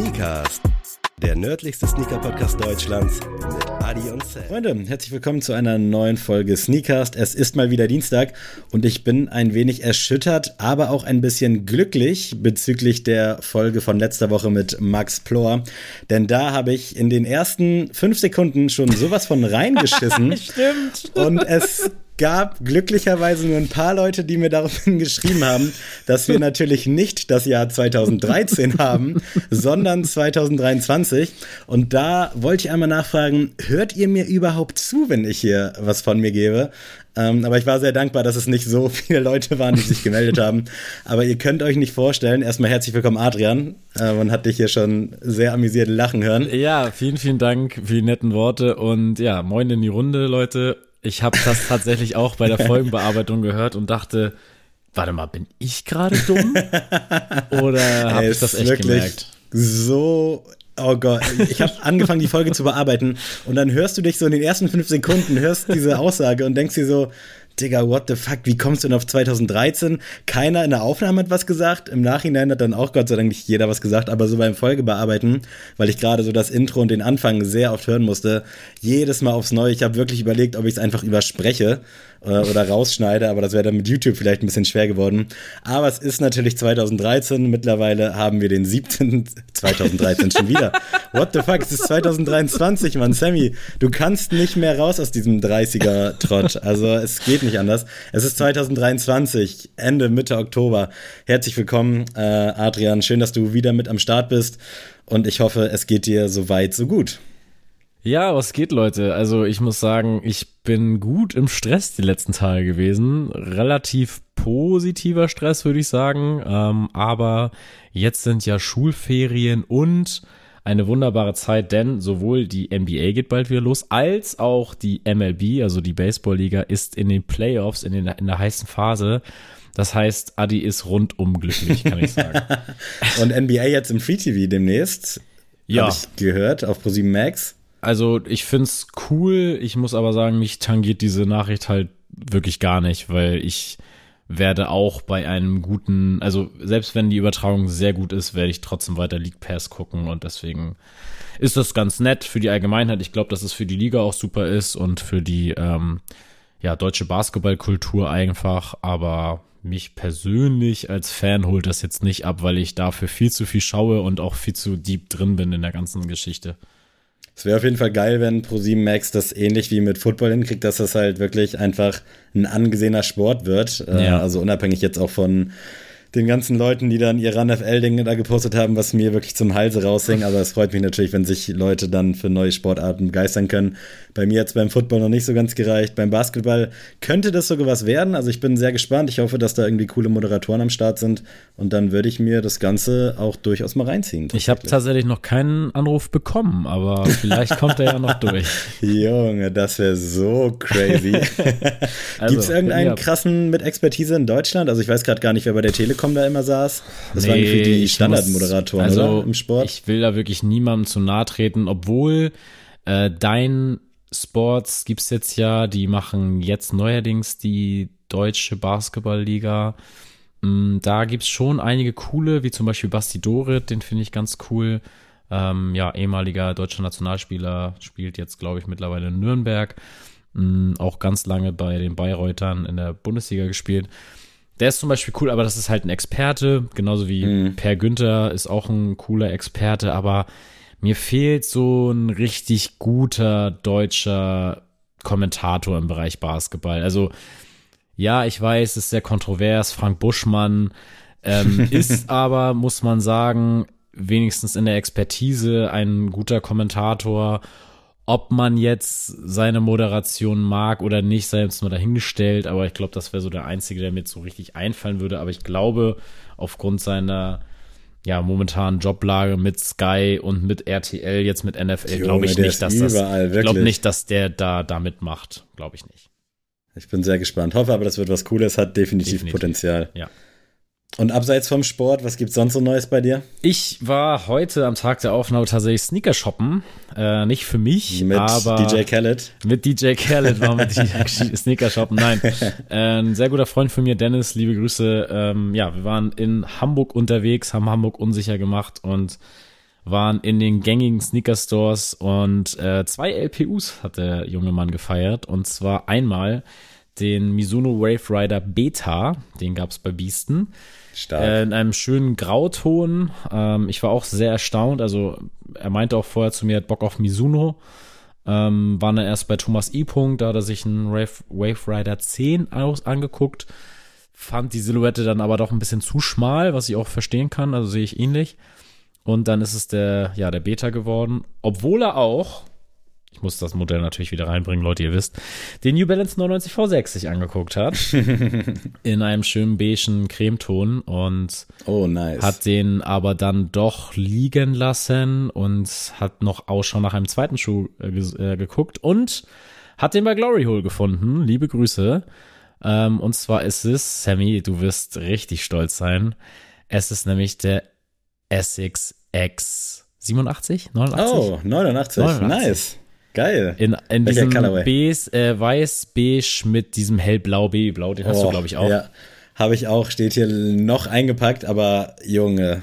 Sneakers, der nördlichste Sneaker-Podcast Deutschlands mit Adi und Sam. Freunde, herzlich willkommen zu einer neuen Folge Sneakers. Es ist mal wieder Dienstag und ich bin ein wenig erschüttert, aber auch ein bisschen glücklich bezüglich der Folge von letzter Woche mit Max Plor. Denn da habe ich in den ersten fünf Sekunden schon sowas von reingeschissen. Stimmt. Und es gab glücklicherweise nur ein paar Leute, die mir daraufhin geschrieben haben, dass wir natürlich nicht das Jahr 2013 haben, sondern 2023. Und da wollte ich einmal nachfragen, hört ihr mir überhaupt zu, wenn ich hier was von mir gebe? Ähm, aber ich war sehr dankbar, dass es nicht so viele Leute waren, die sich gemeldet haben. Aber ihr könnt euch nicht vorstellen, erstmal herzlich willkommen, Adrian. Äh, man hat dich hier schon sehr amüsiert lachen hören. Ja, vielen, vielen Dank für die netten Worte und ja, moin in die Runde, Leute. Ich habe das tatsächlich auch bei der Folgenbearbeitung gehört und dachte, warte mal, bin ich gerade dumm? Oder habe ich das echt gemerkt? So Oh Gott, ich habe angefangen, die Folge zu bearbeiten und dann hörst du dich so in den ersten fünf Sekunden, hörst diese Aussage und denkst dir so, Digga, what the fuck, wie kommst du denn auf 2013? Keiner in der Aufnahme hat was gesagt. Im Nachhinein hat dann auch Gott sei Dank nicht jeder was gesagt, aber so beim Folgebearbeiten, weil ich gerade so das Intro und den Anfang sehr oft hören musste, jedes Mal aufs Neue. Ich habe wirklich überlegt, ob ich es einfach überspreche äh, oder rausschneide, aber das wäre dann mit YouTube vielleicht ein bisschen schwer geworden. Aber es ist natürlich 2013. Mittlerweile haben wir den 17. 2013 schon wieder. What the fuck? Es ist 2023, Mann. Sammy, du kannst nicht mehr raus aus diesem 30er-Trott. Also es geht nicht anders. Es ist 2023, Ende, Mitte Oktober. Herzlich willkommen, äh, Adrian. Schön, dass du wieder mit am Start bist. Und ich hoffe, es geht dir so weit, so gut. Ja, was geht, Leute? Also ich muss sagen, ich bin gut im Stress die letzten Tage gewesen. Relativ positiver Stress, würde ich sagen. Ähm, aber jetzt sind ja Schulferien und eine wunderbare Zeit, denn sowohl die NBA geht bald wieder los, als auch die MLB, also die Baseballliga, ist in den Playoffs, in, den, in der heißen Phase. Das heißt, Adi ist rundum glücklich, kann ich sagen. und NBA jetzt im Free TV demnächst. Ja. Habe ich gehört auf ProSieben Max. Also ich find's cool, ich muss aber sagen, mich tangiert diese Nachricht halt wirklich gar nicht, weil ich werde auch bei einem guten, also selbst wenn die Übertragung sehr gut ist, werde ich trotzdem weiter League Pass gucken und deswegen ist das ganz nett für die Allgemeinheit. Ich glaube, dass es für die Liga auch super ist und für die ähm, ja, deutsche Basketballkultur einfach, aber mich persönlich als Fan holt das jetzt nicht ab, weil ich dafür viel zu viel schaue und auch viel zu deep drin bin in der ganzen Geschichte. Es wäre auf jeden Fall geil, wenn ProSieben Max das ähnlich wie mit Football hinkriegt, dass das halt wirklich einfach ein angesehener Sport wird. Äh, ja. Also unabhängig jetzt auch von den ganzen Leuten, die dann ihre NFL-Dinge da gepostet haben, was mir wirklich zum Halse raushing. Aber es freut mich natürlich, wenn sich Leute dann für neue Sportarten begeistern können. Bei mir jetzt beim Football noch nicht so ganz gereicht. Beim Basketball könnte das sogar was werden. Also ich bin sehr gespannt. Ich hoffe, dass da irgendwie coole Moderatoren am Start sind. Und dann würde ich mir das Ganze auch durchaus mal reinziehen. Ich habe tatsächlich noch keinen Anruf bekommen, aber vielleicht kommt er ja noch durch. Junge, das wäre so crazy. also, Gibt es irgendeinen krassen mit Expertise in Deutschland? Also ich weiß gerade gar nicht, wer bei der Telekom da immer saß. Das nee, waren für die Standardmoderatoren also, im Sport. Ich will da wirklich niemandem zu nahe treten, obwohl äh, dein Sports gibt es jetzt ja, die machen jetzt neuerdings die deutsche Basketballliga. Da gibt es schon einige coole, wie zum Beispiel Basti Dorit, den finde ich ganz cool. Ähm, ja, ehemaliger deutscher Nationalspieler, spielt jetzt, glaube ich, mittlerweile in Nürnberg. Ähm, auch ganz lange bei den Bayreutern in der Bundesliga gespielt. Der ist zum Beispiel cool, aber das ist halt ein Experte, genauso wie mhm. Per Günther ist auch ein cooler Experte, aber mir fehlt so ein richtig guter deutscher Kommentator im Bereich Basketball. Also, ja, ich weiß, es ist sehr kontrovers. Frank Buschmann ähm, ist aber, muss man sagen, wenigstens in der Expertise ein guter Kommentator. Ob man jetzt seine Moderation mag oder nicht, sei jetzt mal dahingestellt. Aber ich glaube, das wäre so der Einzige, der mir jetzt so richtig einfallen würde. Aber ich glaube, aufgrund seiner ja, momentan Joblage mit Sky und mit RTL, jetzt mit NFL, glaube ich nicht, dass das, ich glaube nicht, dass der da, da mitmacht. Glaube ich nicht. Ich bin sehr gespannt. Hoffe aber, das wird was Cooles, hat definitiv, definitiv. Potenzial. Ja. Und abseits vom Sport, was gibt's sonst so Neues bei dir? Ich war heute am Tag der Aufnahme tatsächlich Sneaker shoppen. Äh, nicht für mich, mit aber DJ Khaled. Mit DJ Khaled war mit Sneaker shoppen. Nein, äh, ein sehr guter Freund von mir, Dennis. Liebe Grüße. Ähm, ja, wir waren in Hamburg unterwegs, haben Hamburg unsicher gemacht und waren in den gängigen Sneaker-Stores und äh, zwei LPUs hat der junge Mann gefeiert. Und zwar einmal den Mizuno Wave Rider Beta, den gab es bei Beasten. Stark. Äh, in einem schönen Grauton. Ähm, ich war auch sehr erstaunt. Also er meinte auch vorher zu mir, er hat Bock auf Mizuno. Ähm, war dann erst bei Thomas E. Punkt, da hat er sich einen Wave, Wave Rider 10 aus, angeguckt. Fand die Silhouette dann aber doch ein bisschen zu schmal, was ich auch verstehen kann. Also sehe ich ähnlich. Und dann ist es der, ja, der Beta geworden. Obwohl er auch, ich muss das Modell natürlich wieder reinbringen, Leute, ihr wisst, den New Balance 99 V6 sich angeguckt hat. in einem schönen beigen Cremeton und oh, nice. hat den aber dann doch liegen lassen und hat noch Ausschau nach einem zweiten Schuh äh, äh, geguckt und hat den bei Glory Hole gefunden. Liebe Grüße. Ähm, und zwar ist es, Sammy, du wirst richtig stolz sein. Es ist nämlich der Essex X 87, 89? Oh, 89. 89. Nice. Geil. In, in diesem Beige, äh, weiß-beige mit diesem hellblau Babyblau, den hast oh, du, glaube ich, auch. Ja, habe ich auch, steht hier noch eingepackt, aber Junge,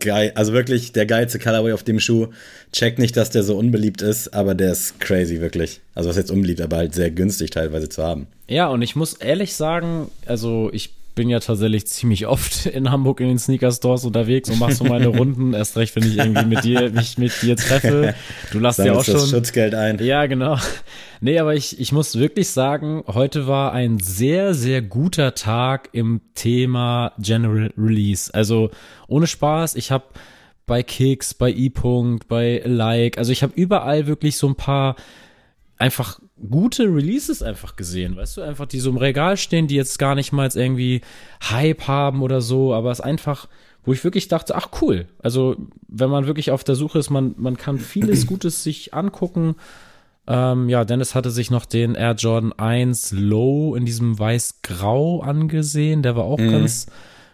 geil. Also wirklich der geilste Colorway auf dem Schuh. Check nicht, dass der so unbeliebt ist, aber der ist crazy, wirklich. Also was jetzt unbeliebt, aber halt sehr günstig teilweise zu haben. Ja, und ich muss ehrlich sagen, also ich bin ja tatsächlich ziemlich oft in Hamburg in den Sneaker-Stores unterwegs und mach so meine Runden. Erst recht, wenn ich irgendwie mit dir, mich mit dir treffe. Du lässt ja auch schon. Das Schutzgeld ein. Ja, genau. Nee, aber ich, ich muss wirklich sagen, heute war ein sehr, sehr guter Tag im Thema General Release. Also ohne Spaß, ich habe bei Kicks, bei E-Punkt, bei Like, also ich habe überall wirklich so ein paar einfach gute Releases einfach gesehen, weißt du, einfach die so im Regal stehen, die jetzt gar nicht mal jetzt irgendwie Hype haben oder so, aber es einfach, wo ich wirklich dachte, ach cool, also wenn man wirklich auf der Suche ist, man, man kann vieles Gutes sich angucken. Ähm, ja, Dennis hatte sich noch den Air Jordan 1 Low in diesem weiß-grau angesehen, der war auch mhm. ganz,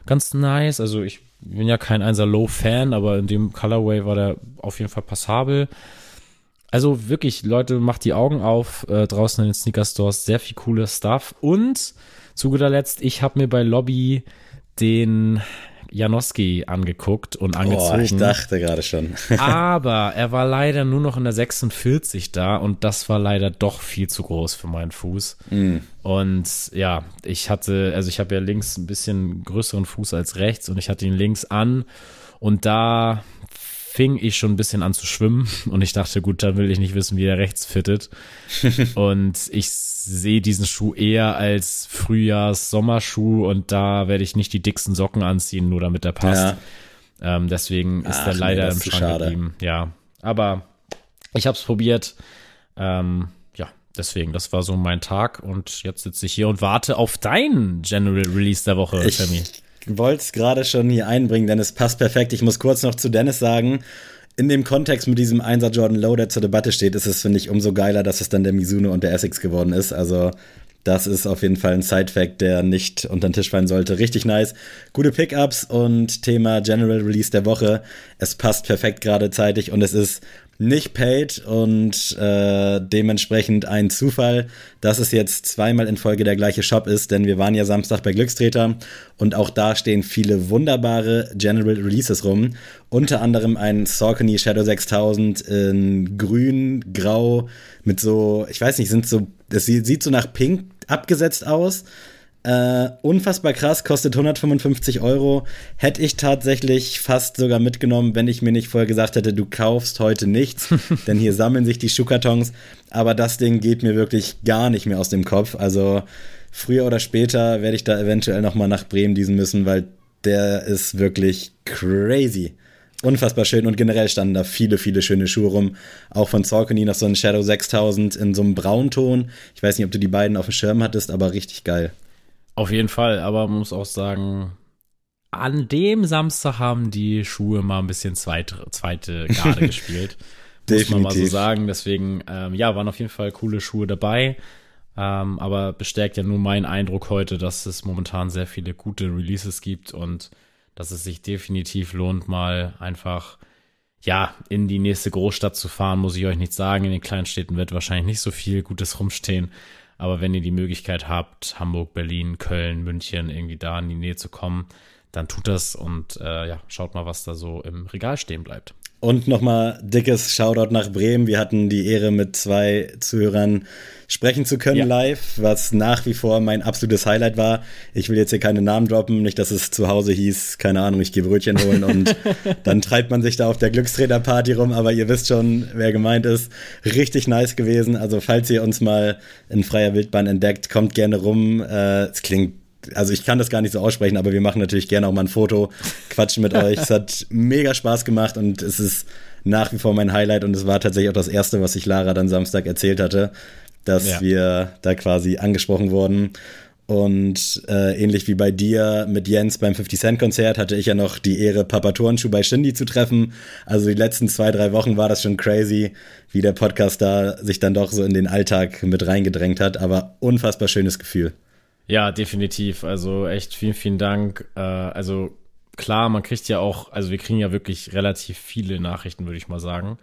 ganz nice, also ich bin ja kein 1er Low Fan, aber in dem Colorway war der auf jeden Fall passabel. Also wirklich, Leute, macht die Augen auf äh, draußen in den Sneaker Stores. Sehr viel cooles Stuff. Und zu guter Letzt, ich habe mir bei Lobby den Janoski angeguckt und angezogen. Oh, ich dachte gerade schon. aber er war leider nur noch in der 46 da und das war leider doch viel zu groß für meinen Fuß. Mm. Und ja, ich hatte, also ich habe ja links ein bisschen größeren Fuß als rechts und ich hatte ihn links an und da fing ich schon ein bisschen an zu schwimmen und ich dachte, gut, dann will ich nicht wissen, wie er rechts fittet. und ich sehe diesen Schuh eher als Frühjahrs-Sommerschuh und da werde ich nicht die dicksten Socken anziehen, nur damit er passt. Ja. Ähm, deswegen ist Ach, er leider nee, im Schrank schade. geblieben. Ja, aber ich habe es probiert. Ähm, ja, deswegen, das war so mein Tag und jetzt sitze ich hier und warte auf deinen General Release der Woche, ich, Sammy wollte es gerade schon hier einbringen, denn es passt perfekt. Ich muss kurz noch zu Dennis sagen, in dem Kontext mit diesem 1er Jordan Low, der zur Debatte steht, ist es, finde ich, umso geiler, dass es dann der Mizuno und der Essex geworden ist. Also das ist auf jeden Fall ein Side-Fact, der nicht unter den Tisch fallen sollte. Richtig nice. Gute Pickups und Thema General Release der Woche. Es passt perfekt gerade zeitig und es ist nicht paid und äh, dementsprechend ein Zufall, dass es jetzt zweimal in Folge der gleiche Shop ist, denn wir waren ja Samstag bei Glückstreter und auch da stehen viele wunderbare General Releases rum. Unter anderem ein Saucony Shadow 6000 in grün, grau mit so, ich weiß nicht, sind so, das sieht so nach pink abgesetzt aus. Äh, unfassbar krass, kostet 155 Euro. Hätte ich tatsächlich fast sogar mitgenommen, wenn ich mir nicht vorher gesagt hätte, du kaufst heute nichts, denn hier sammeln sich die Schuhkartons. Aber das Ding geht mir wirklich gar nicht mehr aus dem Kopf. Also früher oder später werde ich da eventuell nochmal nach Bremen diesen müssen, weil der ist wirklich crazy. Unfassbar schön und generell standen da viele, viele schöne Schuhe rum. Auch von Saucony noch so ein Shadow 6000 in so einem Braunton. Ich weiß nicht, ob du die beiden auf dem Schirm hattest, aber richtig geil. Auf jeden Fall, aber man muss auch sagen, an dem Samstag haben die Schuhe mal ein bisschen zweite, zweite Garde gespielt. muss man mal so sagen. Deswegen, ähm, ja, waren auf jeden Fall coole Schuhe dabei. Ähm, aber bestärkt ja nur mein Eindruck heute, dass es momentan sehr viele gute Releases gibt und dass es sich definitiv lohnt, mal einfach ja, in die nächste Großstadt zu fahren, muss ich euch nicht sagen. In den kleinen Städten wird wahrscheinlich nicht so viel Gutes rumstehen. Aber wenn ihr die Möglichkeit habt, Hamburg, Berlin, Köln, München, irgendwie da in die Nähe zu kommen, dann tut das und äh, ja, schaut mal, was da so im Regal stehen bleibt. Und nochmal dickes Shoutout nach Bremen. Wir hatten die Ehre, mit zwei Zuhörern sprechen zu können ja. live, was nach wie vor mein absolutes Highlight war. Ich will jetzt hier keine Namen droppen, nicht, dass es zu Hause hieß, keine Ahnung, ich gehe Brötchen holen und dann treibt man sich da auf der Glücksträger-Party rum, aber ihr wisst schon, wer gemeint ist. Richtig nice gewesen. Also falls ihr uns mal in freier Wildbahn entdeckt, kommt gerne rum. Äh, es klingt also ich kann das gar nicht so aussprechen, aber wir machen natürlich gerne auch mal ein Foto, quatschen mit euch. Es hat mega Spaß gemacht und es ist nach wie vor mein Highlight und es war tatsächlich auch das erste, was ich Lara dann Samstag erzählt hatte, dass ja. wir da quasi angesprochen wurden. Und äh, ähnlich wie bei dir mit Jens beim 50 Cent Konzert hatte ich ja noch die Ehre, Papa Turnschuh bei Shindy zu treffen. Also die letzten zwei, drei Wochen war das schon crazy, wie der Podcast da sich dann doch so in den Alltag mit reingedrängt hat. Aber unfassbar schönes Gefühl. Ja, definitiv. Also echt vielen, vielen Dank. Äh, also klar, man kriegt ja auch, also wir kriegen ja wirklich relativ viele Nachrichten, würde ich mal sagen.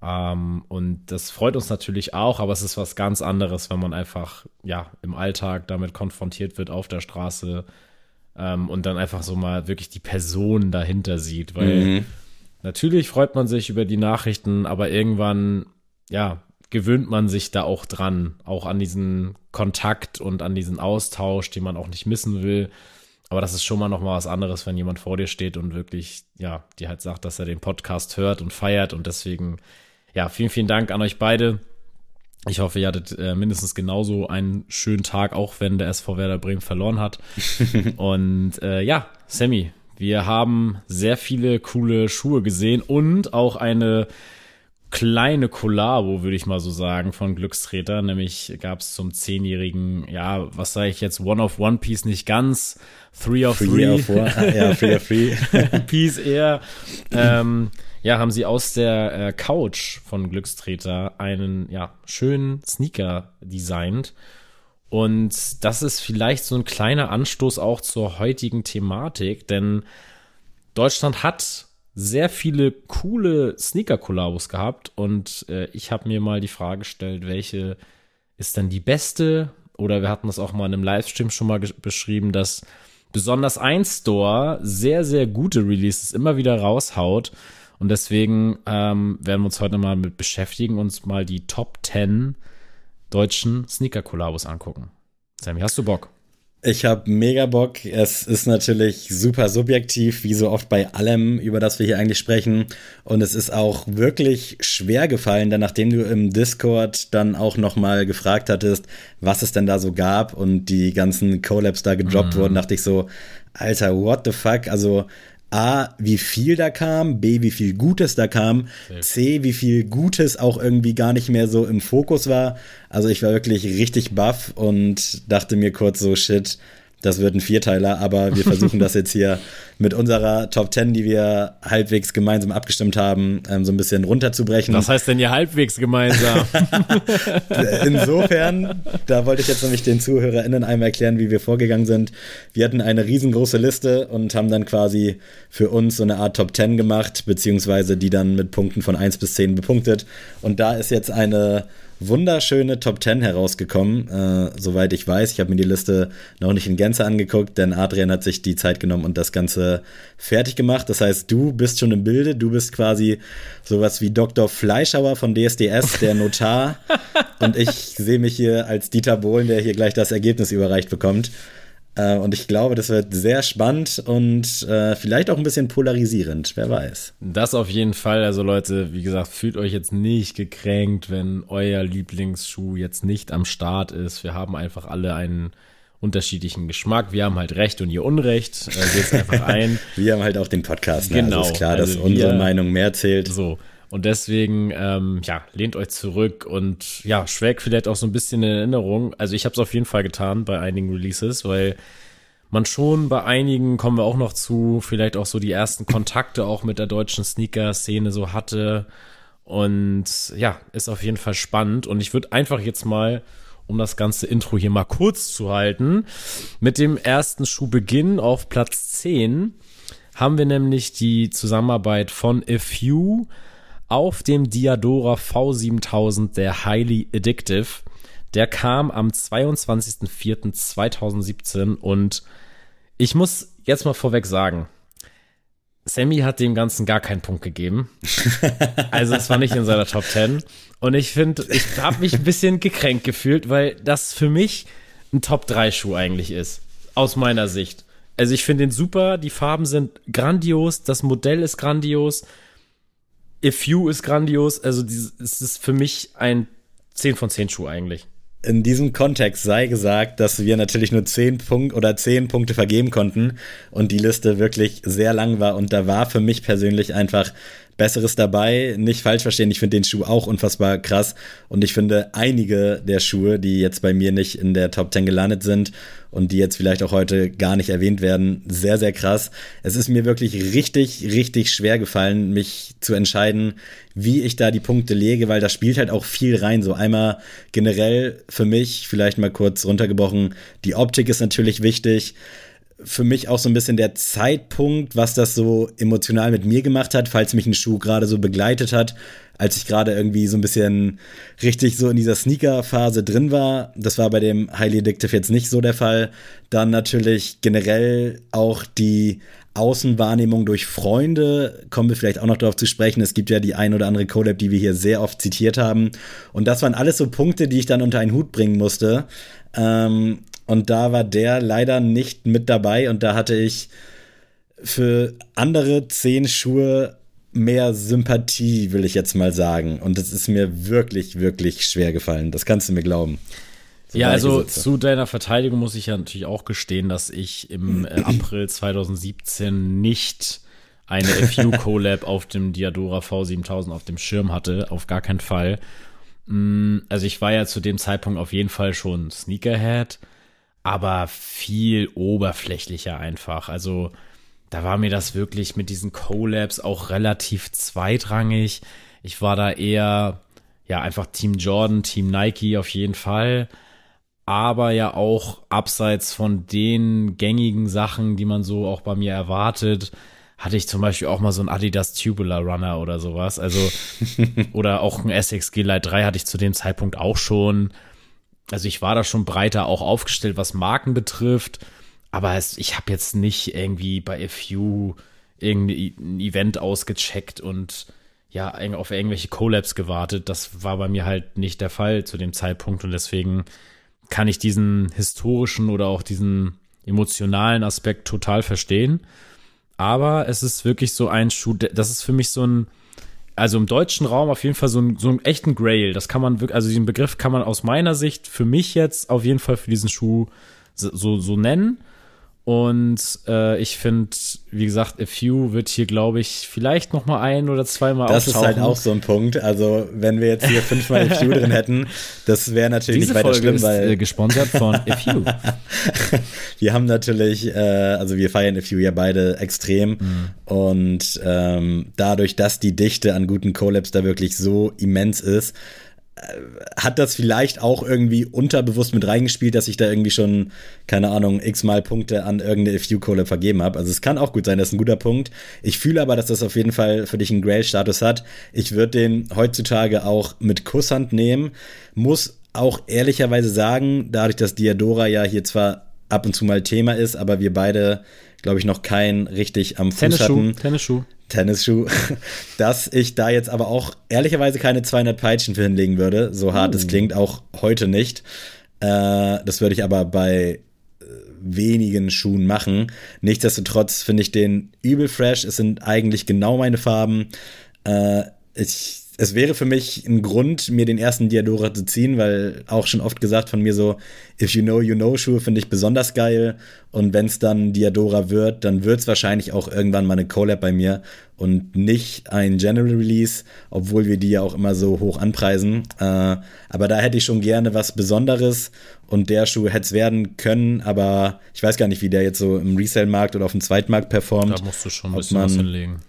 Ähm, und das freut uns natürlich auch, aber es ist was ganz anderes, wenn man einfach, ja, im Alltag damit konfrontiert wird auf der Straße ähm, und dann einfach so mal wirklich die Person dahinter sieht. Weil mhm. natürlich freut man sich über die Nachrichten, aber irgendwann, ja, gewöhnt man sich da auch dran, auch an diesen Kontakt und an diesen Austausch, den man auch nicht missen will. Aber das ist schon mal noch mal was anderes, wenn jemand vor dir steht und wirklich, ja, dir halt sagt, dass er den Podcast hört und feiert. Und deswegen, ja, vielen, vielen Dank an euch beide. Ich hoffe, ihr hattet äh, mindestens genauso einen schönen Tag, auch wenn der SV Werder Bremen verloren hat. und äh, ja, Sammy, wir haben sehr viele coole Schuhe gesehen und auch eine kleine Kollabo, würde ich mal so sagen, von Glückstreter. Nämlich gab es zum zehnjährigen, ja, was sage ich jetzt, One of One Piece nicht ganz, Three of Three. three. Of. Ah, ja, Three of Three. Piece eher. Ähm, ja, haben sie aus der äh, Couch von Glückstreter einen, ja, schönen Sneaker designt. Und das ist vielleicht so ein kleiner Anstoß auch zur heutigen Thematik, denn Deutschland hat sehr viele coole Sneaker-Kollabos gehabt und äh, ich habe mir mal die Frage gestellt, welche ist denn die beste? Oder wir hatten das auch mal in einem Livestream schon mal beschrieben, dass besonders ein Store sehr, sehr gute Releases immer wieder raushaut. Und deswegen ähm, werden wir uns heute mal mit beschäftigen, uns mal die Top 10 deutschen Sneaker-Kollabos angucken. Sammy, hast du Bock? Ich habe mega Bock. Es ist natürlich super subjektiv, wie so oft bei allem, über das wir hier eigentlich sprechen. Und es ist auch wirklich schwer gefallen, denn nachdem du im Discord dann auch nochmal gefragt hattest, was es denn da so gab und die ganzen Collabs da gedroppt mhm. wurden, dachte ich so, Alter, what the fuck? Also A, wie viel da kam, B, wie viel Gutes da kam, C, wie viel Gutes auch irgendwie gar nicht mehr so im Fokus war. Also ich war wirklich richtig baff und dachte mir kurz so, shit, das wird ein Vierteiler, aber wir versuchen das jetzt hier mit unserer Top 10, die wir halbwegs gemeinsam abgestimmt haben, ähm, so ein bisschen runterzubrechen. Was heißt denn hier halbwegs gemeinsam? Insofern, da wollte ich jetzt nämlich den ZuhörerInnen einmal erklären, wie wir vorgegangen sind. Wir hatten eine riesengroße Liste und haben dann quasi für uns so eine Art Top 10 gemacht, beziehungsweise die dann mit Punkten von 1 bis 10 bepunktet. Und da ist jetzt eine wunderschöne Top 10 herausgekommen, äh, soweit ich weiß. Ich habe mir die Liste noch nicht in Gänze angeguckt, denn Adrian hat sich die Zeit genommen und das Ganze fertig gemacht. Das heißt, du bist schon im Bilde, du bist quasi sowas wie Dr. Fleischhauer von DSDS, der Notar. und ich sehe mich hier als Dieter Bohlen, der hier gleich das Ergebnis überreicht bekommt. Äh, und ich glaube, das wird sehr spannend und äh, vielleicht auch ein bisschen polarisierend, wer weiß. Das auf jeden Fall. Also Leute, wie gesagt, fühlt euch jetzt nicht gekränkt, wenn euer Lieblingsschuh jetzt nicht am Start ist. Wir haben einfach alle einen unterschiedlichen Geschmack. Wir haben halt Recht und ihr Unrecht. Äh, Seht einfach ein. wir haben halt auch den Podcast. Ne? Genau. Also ist klar, dass also unsere Meinung mehr zählt. So. Und deswegen, ähm, ja, lehnt euch zurück und ja, schwelgt vielleicht auch so ein bisschen in Erinnerung. Also ich habe es auf jeden Fall getan bei einigen Releases, weil man schon bei einigen, kommen wir auch noch zu, vielleicht auch so die ersten Kontakte auch mit der deutschen Sneaker-Szene so hatte. Und ja, ist auf jeden Fall spannend. Und ich würde einfach jetzt mal, um das ganze Intro hier mal kurz zu halten, mit dem ersten Schuh beginnen auf Platz 10 haben wir nämlich die Zusammenarbeit von A Few auf dem Diadora V7000 der Highly Addictive. Der kam am 22.04.2017 und ich muss jetzt mal vorweg sagen, Sammy hat dem Ganzen gar keinen Punkt gegeben. also es war nicht in seiner Top 10. Und ich finde, ich habe mich ein bisschen gekränkt gefühlt, weil das für mich ein Top 3 Schuh eigentlich ist. Aus meiner Sicht. Also ich finde den super, die Farben sind grandios, das Modell ist grandios, If You ist grandios, also es ist für mich ein 10 von 10 Schuh eigentlich. In diesem Kontext sei gesagt, dass wir natürlich nur zehn Punkte oder zehn Punkte vergeben konnten und die Liste wirklich sehr lang war. Und da war für mich persönlich einfach Besseres dabei. Nicht falsch verstehen, ich finde den Schuh auch unfassbar krass und ich finde einige der Schuhe, die jetzt bei mir nicht in der Top 10 gelandet sind und die jetzt vielleicht auch heute gar nicht erwähnt werden, sehr, sehr krass. Es ist mir wirklich richtig, richtig schwer gefallen, mich zu entscheiden, wie ich da die Punkte lege, weil da spielt halt auch viel rein. So einmal generell für mich, vielleicht mal kurz runtergebrochen, die Optik ist natürlich wichtig für mich auch so ein bisschen der Zeitpunkt, was das so emotional mit mir gemacht hat, falls mich ein Schuh gerade so begleitet hat, als ich gerade irgendwie so ein bisschen richtig so in dieser Sneaker-Phase drin war. Das war bei dem Highly Addictive jetzt nicht so der Fall. Dann natürlich generell auch die Außenwahrnehmung durch Freunde, kommen wir vielleicht auch noch darauf zu sprechen. Es gibt ja die ein oder andere Collab, die wir hier sehr oft zitiert haben. Und das waren alles so Punkte, die ich dann unter einen Hut bringen musste. Ähm, und da war der leider nicht mit dabei und da hatte ich für andere zehn Schuhe mehr Sympathie, will ich jetzt mal sagen. Und das ist mir wirklich, wirklich schwer gefallen. Das kannst du mir glauben. So ja, also zu deiner Verteidigung muss ich ja natürlich auch gestehen, dass ich im äh, April 2017 nicht eine FU Collab auf dem Diadora V7000 auf dem Schirm hatte, auf gar keinen Fall. Mm, also ich war ja zu dem Zeitpunkt auf jeden Fall schon Sneakerhead aber viel oberflächlicher einfach. Also da war mir das wirklich mit diesen Collabs auch relativ zweitrangig. Ich war da eher, ja, einfach Team Jordan, Team Nike auf jeden Fall. Aber ja auch abseits von den gängigen Sachen, die man so auch bei mir erwartet, hatte ich zum Beispiel auch mal so ein Adidas Tubular Runner oder sowas. Also, oder auch ein Essex G-Lite 3 hatte ich zu dem Zeitpunkt auch schon also ich war da schon breiter auch aufgestellt, was Marken betrifft, aber es, ich habe jetzt nicht irgendwie bei FU irgendein Event ausgecheckt und ja, auf irgendwelche Collabs gewartet. Das war bei mir halt nicht der Fall zu dem Zeitpunkt und deswegen kann ich diesen historischen oder auch diesen emotionalen Aspekt total verstehen. Aber es ist wirklich so ein Schuh, das ist für mich so ein, also im deutschen Raum auf jeden Fall so, ein, so einen echten Grail. Das kann man wirklich, also diesen Begriff kann man aus meiner Sicht für mich jetzt auf jeden Fall für diesen Schuh so, so nennen. Und äh, ich finde, wie gesagt, A Few wird hier, glaube ich, vielleicht noch mal ein oder zweimal Das auftauchen. ist halt auch so ein Punkt. Also, wenn wir jetzt hier fünfmal A Few drin hätten, das wäre natürlich Diese nicht weiter Folge schlimm, ist, weil... Äh, gesponsert von A Few. wir haben natürlich, äh, also wir feiern A Few ja beide extrem. Mhm. Und ähm, dadurch, dass die Dichte an guten Collabs da wirklich so immens ist, hat das vielleicht auch irgendwie unterbewusst mit reingespielt, dass ich da irgendwie schon, keine Ahnung, x-mal Punkte an irgendeine FU-Collab vergeben habe. Also es kann auch gut sein, das ist ein guter Punkt. Ich fühle aber, dass das auf jeden Fall für dich einen Grail-Status hat. Ich würde den heutzutage auch mit Kusshand nehmen. Muss auch ehrlicherweise sagen, dadurch, dass Diadora ja hier zwar ab und zu mal Thema ist, aber wir beide, glaube ich, noch keinen richtig am Fuß Tennisschuh, hatten. Tennisschuh. Tennisschuh, dass ich da jetzt aber auch ehrlicherweise keine 200 Peitschen für hinlegen würde, so hart es uh. klingt, auch heute nicht. Äh, das würde ich aber bei äh, wenigen Schuhen machen. Nichtsdestotrotz finde ich den übel fresh. Es sind eigentlich genau meine Farben. Äh, ich es wäre für mich ein Grund, mir den ersten Diadora zu ziehen, weil auch schon oft gesagt von mir so, if you know, you know Schuhe finde ich besonders geil. Und wenn es dann Diadora wird, dann wird es wahrscheinlich auch irgendwann mal eine Collab bei mir und nicht ein General Release, obwohl wir die ja auch immer so hoch anpreisen. Äh, aber da hätte ich schon gerne was Besonderes und der Schuh hätte es werden können, aber ich weiß gar nicht, wie der jetzt so im Resale-Markt oder auf dem Zweitmarkt performt. Da musst du schon ein bisschen was hinlegen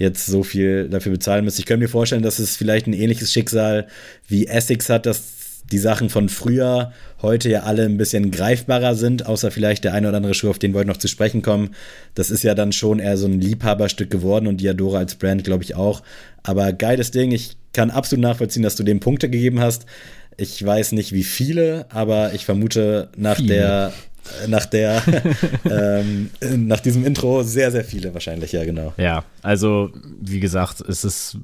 jetzt so viel dafür bezahlen müsste. Ich könnte mir vorstellen, dass es vielleicht ein ähnliches Schicksal wie Essex hat, dass die Sachen von früher heute ja alle ein bisschen greifbarer sind, außer vielleicht der eine oder andere Schuh, auf den wir heute noch zu sprechen kommen. Das ist ja dann schon eher so ein Liebhaberstück geworden und Diadora als Brand, glaube ich, auch. Aber geiles Ding. Ich kann absolut nachvollziehen, dass du dem Punkte gegeben hast. Ich weiß nicht, wie viele, aber ich vermute, nach viele. der nach der, ähm, nach diesem Intro sehr, sehr viele wahrscheinlich, ja, genau. Ja, also wie gesagt, es ist,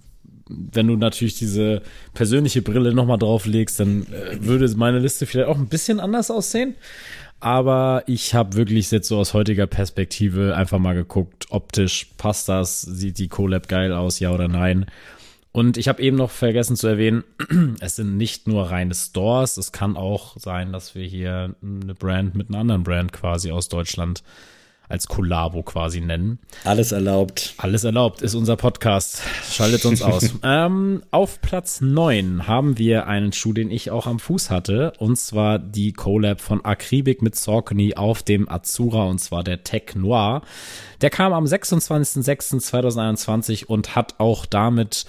wenn du natürlich diese persönliche Brille nochmal drauflegst, dann äh, würde meine Liste vielleicht auch ein bisschen anders aussehen. Aber ich habe wirklich jetzt so aus heutiger Perspektive einfach mal geguckt, optisch passt das, sieht die Collab geil aus, ja oder nein. Und ich habe eben noch vergessen zu erwähnen, es sind nicht nur reine Stores, es kann auch sein, dass wir hier eine Brand mit einer anderen Brand quasi aus Deutschland als Kollabo quasi nennen. Alles erlaubt. Alles erlaubt ist unser Podcast. Schaltet uns aus. ähm, auf Platz 9 haben wir einen Schuh, den ich auch am Fuß hatte. Und zwar die Collab von Akribik mit Saucony auf dem Azura. Und zwar der Tech Noir. Der kam am 26.06.2021 und hat auch damit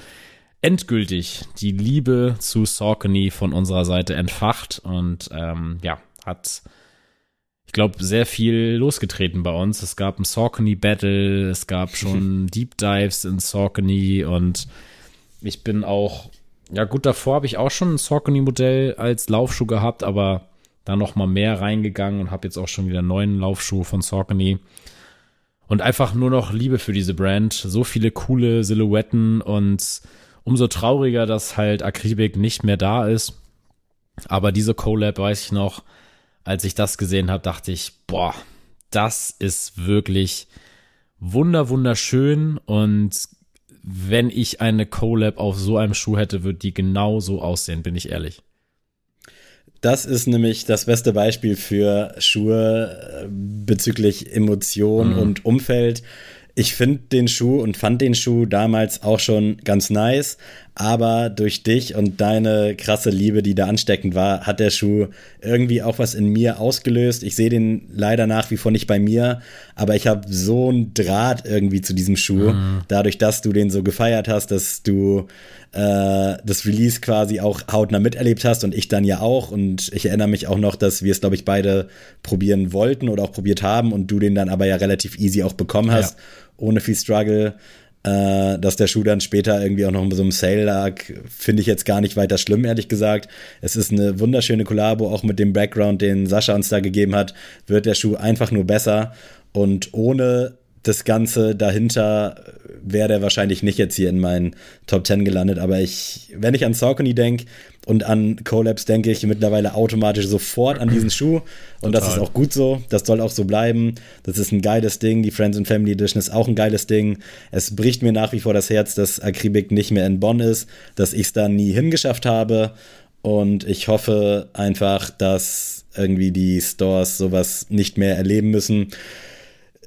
endgültig die Liebe zu Saucony von unserer Seite entfacht. Und ähm, ja, hat ich glaube, sehr viel losgetreten bei uns. Es gab ein Saucony Battle, es gab schon Deep Dives in Saucony und ich bin auch, ja gut, davor habe ich auch schon ein Saucony Modell als Laufschuh gehabt, aber da noch mal mehr reingegangen und habe jetzt auch schon wieder einen neuen Laufschuh von Saucony. Und einfach nur noch Liebe für diese Brand. So viele coole Silhouetten und umso trauriger, dass halt Akribik nicht mehr da ist. Aber diese Collab weiß ich noch, als ich das gesehen habe, dachte ich, boah, das ist wirklich wunder wunderschön und wenn ich eine Collab auf so einem Schuh hätte, würde die genau so aussehen, bin ich ehrlich. Das ist nämlich das beste Beispiel für Schuhe äh, bezüglich Emotion mhm. und Umfeld. Ich finde den Schuh und fand den Schuh damals auch schon ganz nice, aber durch dich und deine krasse Liebe, die da ansteckend war, hat der Schuh irgendwie auch was in mir ausgelöst. Ich sehe den leider nach wie vor nicht bei mir, aber ich habe so einen Draht irgendwie zu diesem Schuh, mhm. dadurch, dass du den so gefeiert hast, dass du äh, das Release quasi auch hautnah miterlebt hast und ich dann ja auch. Und ich erinnere mich auch noch, dass wir es, glaube ich, beide probieren wollten oder auch probiert haben und du den dann aber ja relativ easy auch bekommen hast, ja. Ohne viel Struggle äh, dass der Schuh dann später irgendwie auch noch in so einem Sale lag, finde ich jetzt gar nicht weiter schlimm, ehrlich gesagt. Es ist eine wunderschöne Kollabo, auch mit dem Background, den Sascha uns da gegeben hat, wird der Schuh einfach nur besser. Und ohne das Ganze dahinter wäre der wahrscheinlich nicht jetzt hier in meinen Top 10 gelandet. Aber ich, wenn ich an Saucony denke und an Collabs, denke ich mittlerweile automatisch sofort an diesen Schuh. Und Total. das ist auch gut so. Das soll auch so bleiben. Das ist ein geiles Ding. Die Friends and Family Edition ist auch ein geiles Ding. Es bricht mir nach wie vor das Herz, dass Akribik nicht mehr in Bonn ist, dass ich es da nie hingeschafft habe. Und ich hoffe einfach, dass irgendwie die Stores sowas nicht mehr erleben müssen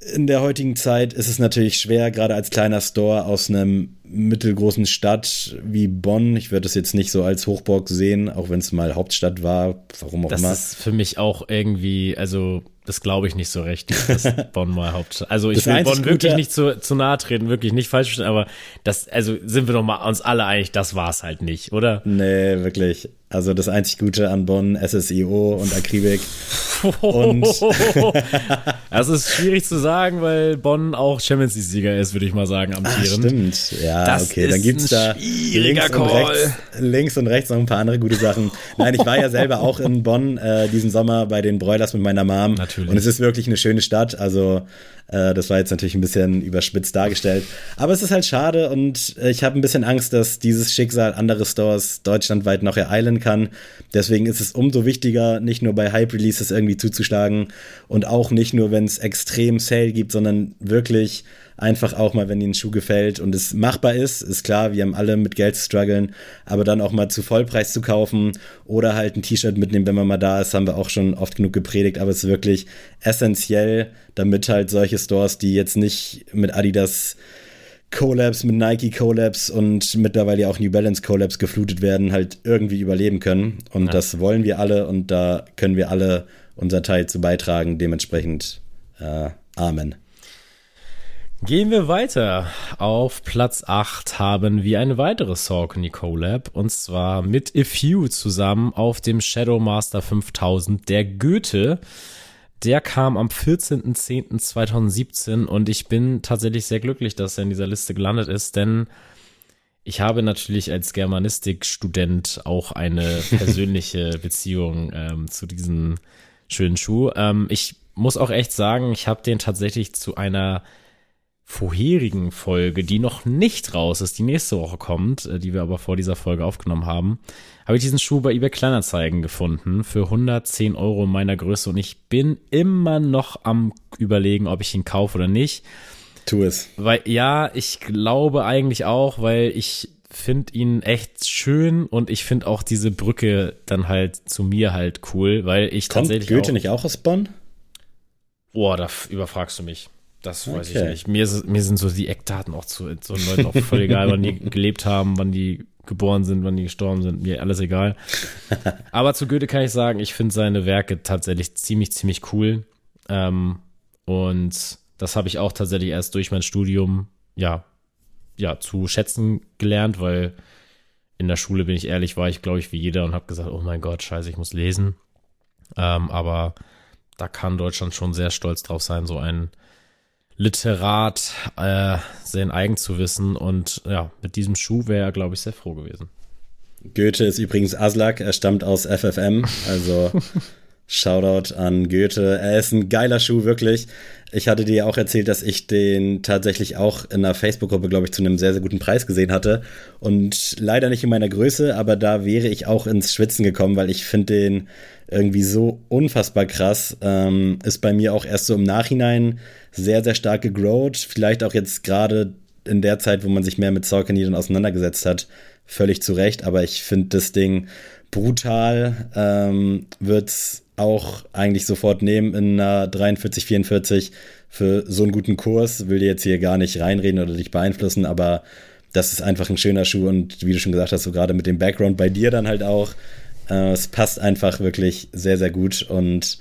in der heutigen Zeit ist es natürlich schwer, gerade als kleiner Store aus einem mittelgroßen Stadt wie Bonn. Ich würde das jetzt nicht so als Hochburg sehen, auch wenn es mal Hauptstadt war, warum auch das immer. Das ist für mich auch irgendwie, also das glaube ich nicht so recht, dass Bonn mal Hauptstadt. Also ich das will Bonn wirklich nicht zu, zu nahe treten, wirklich nicht falsch verstehen, aber das, also sind wir doch mal uns alle einig, das war es halt nicht, oder? Nee, wirklich. Also das einzig Gute an Bonn, SSIO und Akribik. und das ist schwierig zu sagen, weil Bonn auch Champions League-Sieger ist, würde ich mal sagen, am Tieren. Stimmt, ja, das okay. Dann gibt's da links und, rechts, links und rechts noch ein paar andere gute Sachen. Nein, ich war ja selber auch in Bonn äh, diesen Sommer bei den Broilers mit meiner Mom. Natürlich. Und es ist wirklich eine schöne Stadt. Also äh, das war jetzt natürlich ein bisschen überspitzt dargestellt. Aber es ist halt schade und ich habe ein bisschen Angst, dass dieses Schicksal andere Stores deutschlandweit noch ereilen kann. Deswegen ist es umso wichtiger, nicht nur bei Hype-Releases irgendwie zuzuschlagen und auch nicht nur, wenn es extrem Sale gibt, sondern wirklich einfach auch mal, wenn ihnen ein Schuh gefällt und es machbar ist, ist klar, wir haben alle mit Geld zu strugglen, aber dann auch mal zu Vollpreis zu kaufen oder halt ein T-Shirt mitnehmen, wenn man mal da ist, haben wir auch schon oft genug gepredigt, aber es ist wirklich essentiell, damit halt solche Stores, die jetzt nicht mit Adidas Collabs, mit Nike Collabs und mittlerweile auch New Balance Collabs geflutet werden, halt irgendwie überleben können. Und ja. das wollen wir alle und da können wir alle unser Teil zu beitragen. Dementsprechend äh, Amen. Gehen wir weiter. Auf Platz 8 haben wir eine weitere Saucony Collab und zwar mit A Few zusammen auf dem Shadow Master 5000 der Goethe. Der kam am 14.10.2017 und ich bin tatsächlich sehr glücklich, dass er in dieser Liste gelandet ist, denn ich habe natürlich als Germanistikstudent auch eine persönliche Beziehung ähm, zu diesen schönen Schuh. Ähm, ich muss auch echt sagen, ich habe den tatsächlich zu einer vorherigen Folge, die noch nicht raus ist, die nächste Woche kommt, äh, die wir aber vor dieser Folge aufgenommen haben, habe ich diesen Schuh bei eBay Kleinanzeigen gefunden für 110 Euro in meiner Größe und ich bin immer noch am überlegen, ob ich ihn kaufe oder nicht. Tu es. Weil ja, ich glaube eigentlich auch, weil ich finde ihn echt schön und ich finde auch diese Brücke dann halt zu mir halt cool, weil ich Kommt tatsächlich Goethe auch, nicht auch aus Bonn? Boah, da überfragst du mich. Das weiß ich Okay. nicht. Mir, mir sind so die Eckdaten auch zu so Leuten auch voll egal, wann die gelebt haben, wann die geboren sind, wann die gestorben sind. Mir alles egal. Aber zu Goethe kann ich sagen, ich finde seine Werke tatsächlich ziemlich, ziemlich cool. Ähm, und das habe ich auch tatsächlich erst durch mein Studium, ja, ja, zu schätzen gelernt, weil in der Schule, bin ich ehrlich, war ich, glaube ich, wie jeder und habe gesagt, oh mein Gott, scheiße, ich muss lesen. Ähm, aber da kann Deutschland schon sehr stolz drauf sein, so ein Literat äh, sein eigen zu wissen. Und ja, mit diesem Schuh wäre er, glaube ich, sehr froh gewesen. Goethe ist übrigens Aslak, er stammt aus FFM, also Shoutout an Goethe. Er ist ein geiler Schuh, wirklich. Ich hatte dir auch erzählt, dass ich den tatsächlich auch in einer Facebook-Gruppe, glaube ich, zu einem sehr, sehr guten Preis gesehen hatte. Und leider nicht in meiner Größe, aber da wäre ich auch ins Schwitzen gekommen, weil ich finde den irgendwie so unfassbar krass. Ähm, ist bei mir auch erst so im Nachhinein sehr, sehr stark gegrowt. Vielleicht auch jetzt gerade in der Zeit, wo man sich mehr mit Saucony dann auseinandergesetzt hat, völlig zu Recht. Aber ich finde das Ding brutal. Ähm, wird's auch eigentlich sofort nehmen in einer 43, 44 für so einen guten Kurs. Will dir jetzt hier gar nicht reinreden oder dich beeinflussen, aber das ist einfach ein schöner Schuh und wie du schon gesagt hast, so gerade mit dem Background bei dir dann halt auch. Äh, es passt einfach wirklich sehr, sehr gut und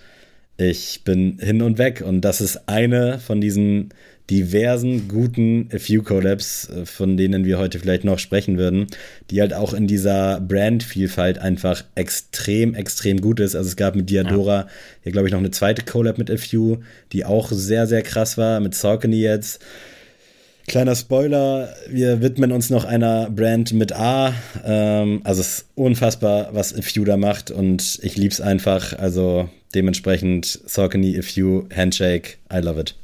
ich bin hin und weg. Und das ist eine von diesen diversen guten A Few Collabs, äh, von denen wir heute vielleicht noch sprechen würden, die halt auch in dieser Brandvielfalt einfach extrem, extrem gut ist. Also es gab mit Diadora ja, glaube ich, noch eine zweite Collab mit A Few, die auch sehr, sehr krass war, mit Saucony jetzt. Kleiner Spoiler, wir widmen uns noch einer Brand mit A. Ähm, also es ist unfassbar, was A Few da macht und ich lieb's einfach. Also dementsprechend Saucony, A Few, Handshake, I love it.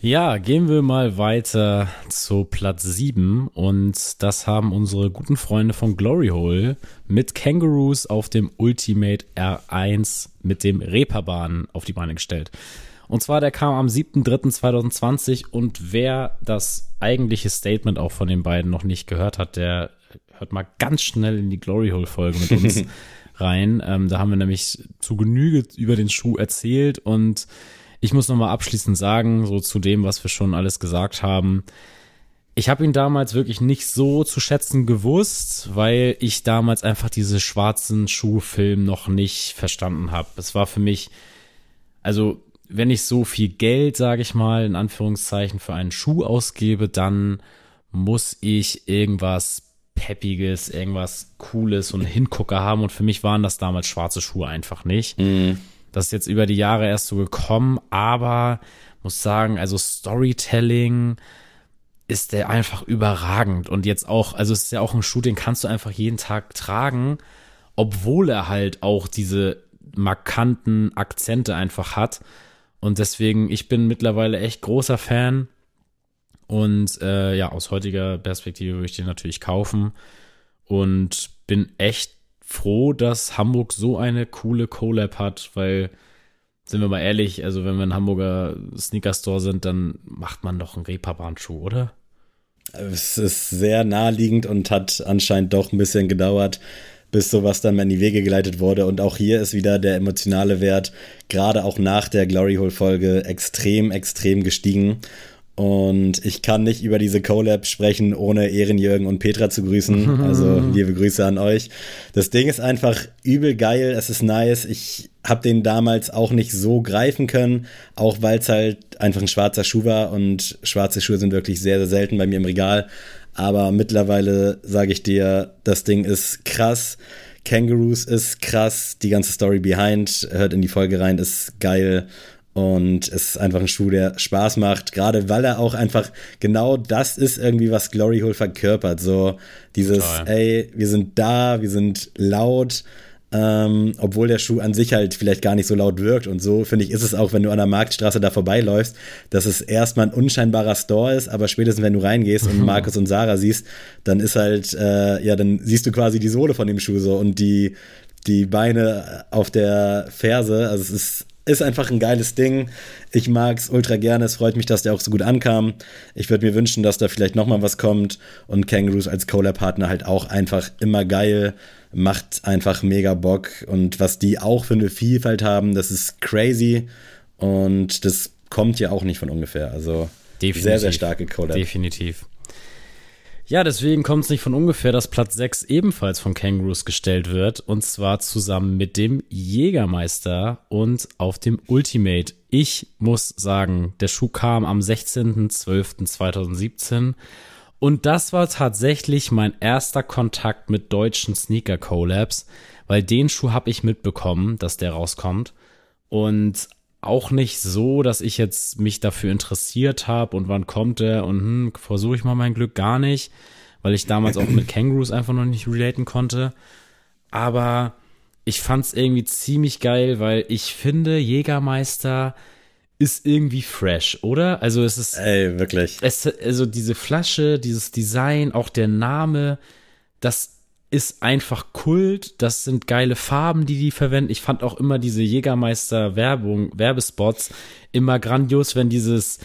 Ja, gehen wir mal weiter zu Platz 7 und das haben unsere guten Freunde von Glory Hole mit Kangaroos auf dem Ultimate R1 mit dem Reeperbahn auf die Beine gestellt. Und zwar, der kam am 7.3.2020 und wer das eigentliche Statement auch von den beiden noch nicht gehört hat, der hört mal ganz schnell in die Glory Hole Folge mit uns rein. Ähm, da haben wir nämlich zu Genüge über den Schuh erzählt und ich muss nochmal abschließend sagen, so zu dem, was wir schon alles gesagt haben. Ich habe ihn damals wirklich nicht so zu schätzen gewusst, weil ich damals einfach diese schwarzen Schuhfilm noch nicht verstanden habe. Es war für mich, also wenn ich so viel Geld, sage ich mal, in Anführungszeichen für einen Schuh ausgebe, dann muss ich irgendwas Peppiges, irgendwas Cooles und Hingucker haben. Und für mich waren das damals schwarze Schuhe einfach nicht. Das ist jetzt über die Jahre erst so gekommen, aber muss sagen, also Storytelling ist der einfach überragend. Und jetzt auch, also es ist ja auch ein Schuh, den kannst du einfach jeden Tag tragen, obwohl er halt auch diese markanten Akzente einfach hat. Und deswegen, ich bin mittlerweile echt großer Fan. Und äh, ja, aus heutiger Perspektive würde ich den natürlich kaufen. Und bin echt froh, dass Hamburg so eine coole Collab hat, weil, sind wir mal ehrlich, also wenn wir ein Hamburger Sneaker-Store sind, dann macht man doch einen Reeperbahn-Schuh, oder? Es ist sehr naheliegend und hat anscheinend doch ein bisschen gedauert, bis sowas dann in die Wege geleitet wurde. Und auch hier ist wieder der emotionale Wert, gerade auch nach der Glory Hole Folge, extrem, extrem gestiegen. Und ich kann nicht über diese Collab sprechen, ohne Ehrenjürgen und Petra zu grüßen. Also liebe Grüße an euch. Das Ding ist einfach übel geil. Es ist nice. Ich habe den damals auch nicht so greifen können, auch weil es halt einfach ein schwarzer Schuh war. Und schwarze Schuhe sind wirklich sehr, sehr selten bei mir im Regal. Aber mittlerweile sage ich dir, das Ding ist krass. Kangaroos ist krass. Die ganze Story behind, hört in die Folge rein, ist geil. Und es ist einfach ein Schuh, der Spaß macht, gerade weil er auch einfach genau das ist irgendwie, was Glory Hole verkörpert. So dieses, Total. ey, wir sind da, wir sind laut, Ähm, obwohl der Schuh an sich halt vielleicht gar nicht so laut wirkt und so, finde ich, ist es auch, wenn du an der Marktstraße da vorbeiläufst, dass es erstmal ein unscheinbarer Store ist, aber spätestens wenn du reingehst und Markus und Sarah siehst, dann ist halt, äh, ja, dann siehst du quasi die Sohle von dem Schuh so und die, die Beine auf der Ferse, also es ist ist einfach ein geiles Ding. Ich mag es ultra gerne. Es freut mich, dass der auch so gut ankam. Ich würde mir wünschen, dass da vielleicht noch mal was kommt. Und Kangaroos als Collab-Partner halt auch einfach immer geil macht einfach mega Bock. Und was die auch für eine Vielfalt haben, das ist crazy. Und das kommt ja auch nicht von ungefähr. Also Definitiv. sehr, sehr starke Collab. Definitiv. Ja, deswegen kommt es nicht von ungefähr, dass Platz 6 ebenfalls von Kangaroos gestellt wird. Und zwar zusammen mit dem Jägermeister und auf dem Ultimate. Ich muss sagen, der Schuh kam am 16.12.2017 und das war tatsächlich mein erster Kontakt mit deutschen Sneaker-Collabs, weil den Schuh habe ich mitbekommen, dass der rauskommt. Und auch nicht so, dass ich jetzt mich dafür interessiert habe und wann kommt der und hm, versuche ich mal mein Glück gar nicht, weil ich damals auch mit Kangaroos einfach noch nicht relaten konnte. Aber ich fand's irgendwie ziemlich geil, weil ich finde, Jägermeister ist irgendwie fresh, oder? Also es ist. Ey, wirklich. Es, also diese Flasche, dieses Design, auch der Name, das ist einfach Kult. Das sind geile Farben, die die verwenden. Ich fand auch immer diese Jägermeister-Werbung, Werbespots immer grandios, wenn dieses,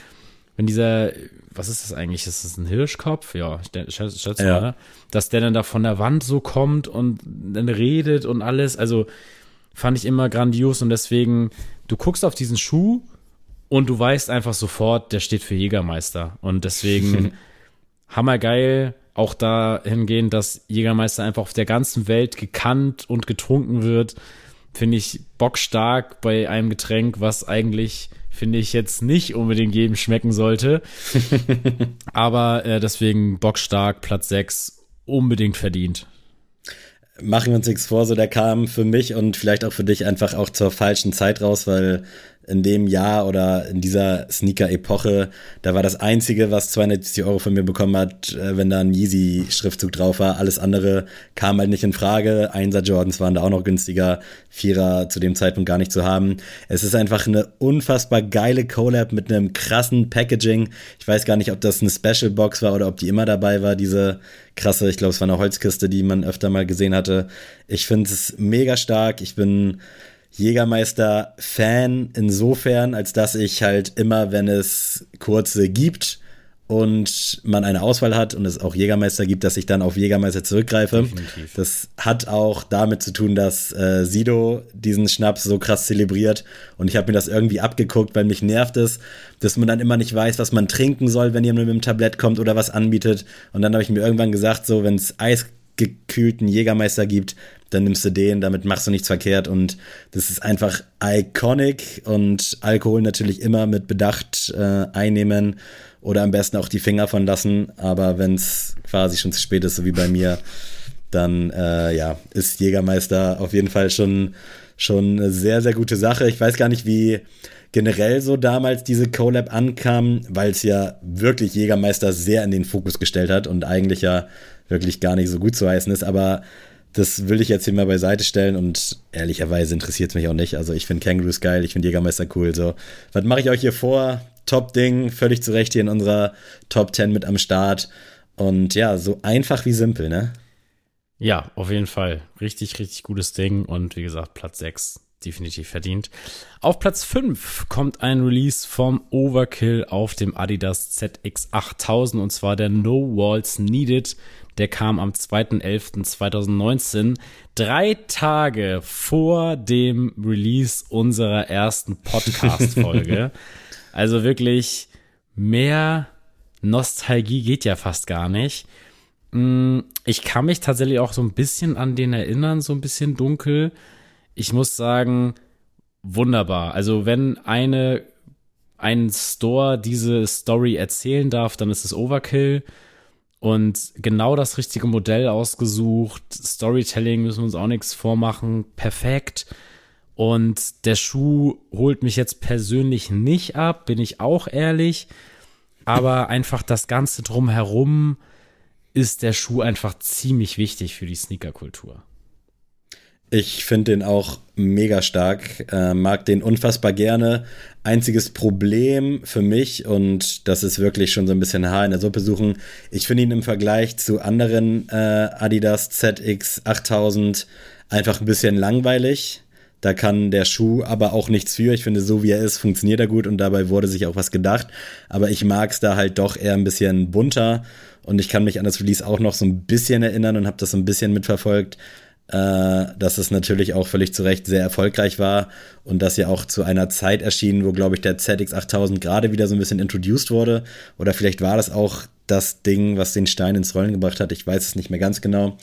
wenn dieser, was ist das eigentlich? Ist das ein Hirschkopf? Ja, schätze schätz ja. mal. Dass der dann da von der Wand so kommt und dann redet und alles. Also fand ich immer grandios und deswegen, du guckst auf diesen Schuh und du weißt einfach sofort, der steht für Jägermeister. Und deswegen hammergeil, auch dahingehend, dass Jägermeister einfach auf der ganzen Welt gekannt und getrunken wird. Finde ich bockstark bei einem Getränk, was eigentlich, finde ich, jetzt nicht unbedingt jedem schmecken sollte. Aber äh, deswegen bockstark, Platz 6, unbedingt verdient machen wir uns nichts vor, so der kam für mich und vielleicht auch für dich einfach auch zur falschen Zeit raus, weil in dem Jahr oder in dieser Sneaker-Epoche, da war das Einzige, was 270 Euro von mir bekommen hat, äh, wenn da ein Yeezy-Schriftzug drauf war. Alles andere kam halt nicht in Frage. Einser Jordans waren da auch noch günstiger. Vierer zu dem Zeitpunkt gar nicht zu haben. Es ist einfach eine unfassbar geile Collab mit einem krassen Packaging. Ich weiß gar nicht, ob das eine Special Box war oder ob die immer dabei war, diese krasse, ich glaube, es war eine Holzkiste, die man öfter mal gesehen hatte. Ich finde es mega stark. Ich bin Jägermeister-Fan insofern, als dass ich halt immer, wenn es kurze gibt und man eine Auswahl hat und es auch Jägermeister gibt, dass ich dann auf Jägermeister zurückgreife. Definitiv. Das hat auch damit zu tun, dass äh, Sido diesen Schnaps so krass zelebriert und ich habe mir das irgendwie abgeguckt, weil mich nervt es, dass man dann immer nicht weiß, was man trinken soll, wenn jemand mit dem Tablett kommt oder was anbietet. Und dann habe ich mir irgendwann gesagt, so wenn es eisgekühlten Jägermeister gibt, dann nimmst du den, damit machst du nichts verkehrt und das ist einfach iconic und Alkohol natürlich immer mit Bedacht äh, einnehmen oder am besten auch die Finger von lassen, aber wenn es quasi schon zu spät ist, so wie bei mir, dann äh, ja, ist Jägermeister auf jeden Fall schon, schon eine sehr, sehr gute Sache. Ich weiß gar nicht, wie generell so damals diese Collab ankam, weil es ja wirklich Jägermeister sehr in den Fokus gestellt hat und eigentlich ja wirklich gar nicht so gut zu heißen ist, aber das will ich jetzt hier mal beiseite stellen und ehrlicherweise interessiert es mich auch nicht. Also ich finde Kangaroos geil, ich finde Jägermeister cool. So, was mache ich euch hier vor? Top-Ding, völlig zu Recht hier in unserer Top 10 mit am Start. Und ja, so einfach wie simpel, ne? Ja, auf jeden Fall. Richtig, richtig gutes Ding. Und wie gesagt, Platz 6 definitiv verdient. Auf Platz 5 kommt ein Release vom Overkill auf dem Adidas ZX8000 und zwar der No Walls Needed der kam am 2.11.2019, drei Tage vor dem Release unserer ersten Podcast-Folge. also wirklich mehr Nostalgie geht ja fast gar nicht. Mm, ich kann mich tatsächlich auch so ein bisschen an den erinnern, so ein bisschen dunkel. Ich muss sagen, wunderbar. Also wenn eine ein Store diese Story erzählen darf, dann ist es Overkill und genau das richtige Modell ausgesucht. Storytelling müssen wir uns auch nichts vormachen. Perfekt. Und der Schuh holt mich jetzt persönlich nicht ab, bin ich auch ehrlich. Aber einfach das Ganze drumherum ist der Schuh einfach ziemlich wichtig für die Sneakerkultur. Ich finde den auch mega stark, äh, mag den unfassbar gerne. Einziges Problem für mich, und das ist wirklich schon so ein bisschen Haar in der Suppe suchen, ich finde ihn im Vergleich zu anderen äh, Adidas ZX 8000 einfach ein bisschen langweilig. Da kann der Schuh aber auch nichts für. Ich finde, so wie er ist, funktioniert er gut und dabei wurde sich auch was gedacht. Aber ich mag es da halt doch eher ein bisschen bunter und ich kann mich an das Release auch noch so ein bisschen erinnern und habe das so ein bisschen mitverfolgt, äh, dass es natürlich auch völlig zu Recht sehr erfolgreich war und dass ja auch zu einer Zeit erschien, wo, glaube ich, der ZX8000 gerade wieder so ein bisschen introduced wurde. Oder vielleicht war das auch das Ding, was den Stein ins Rollen gebracht hat. Ich weiß es nicht mehr ganz genau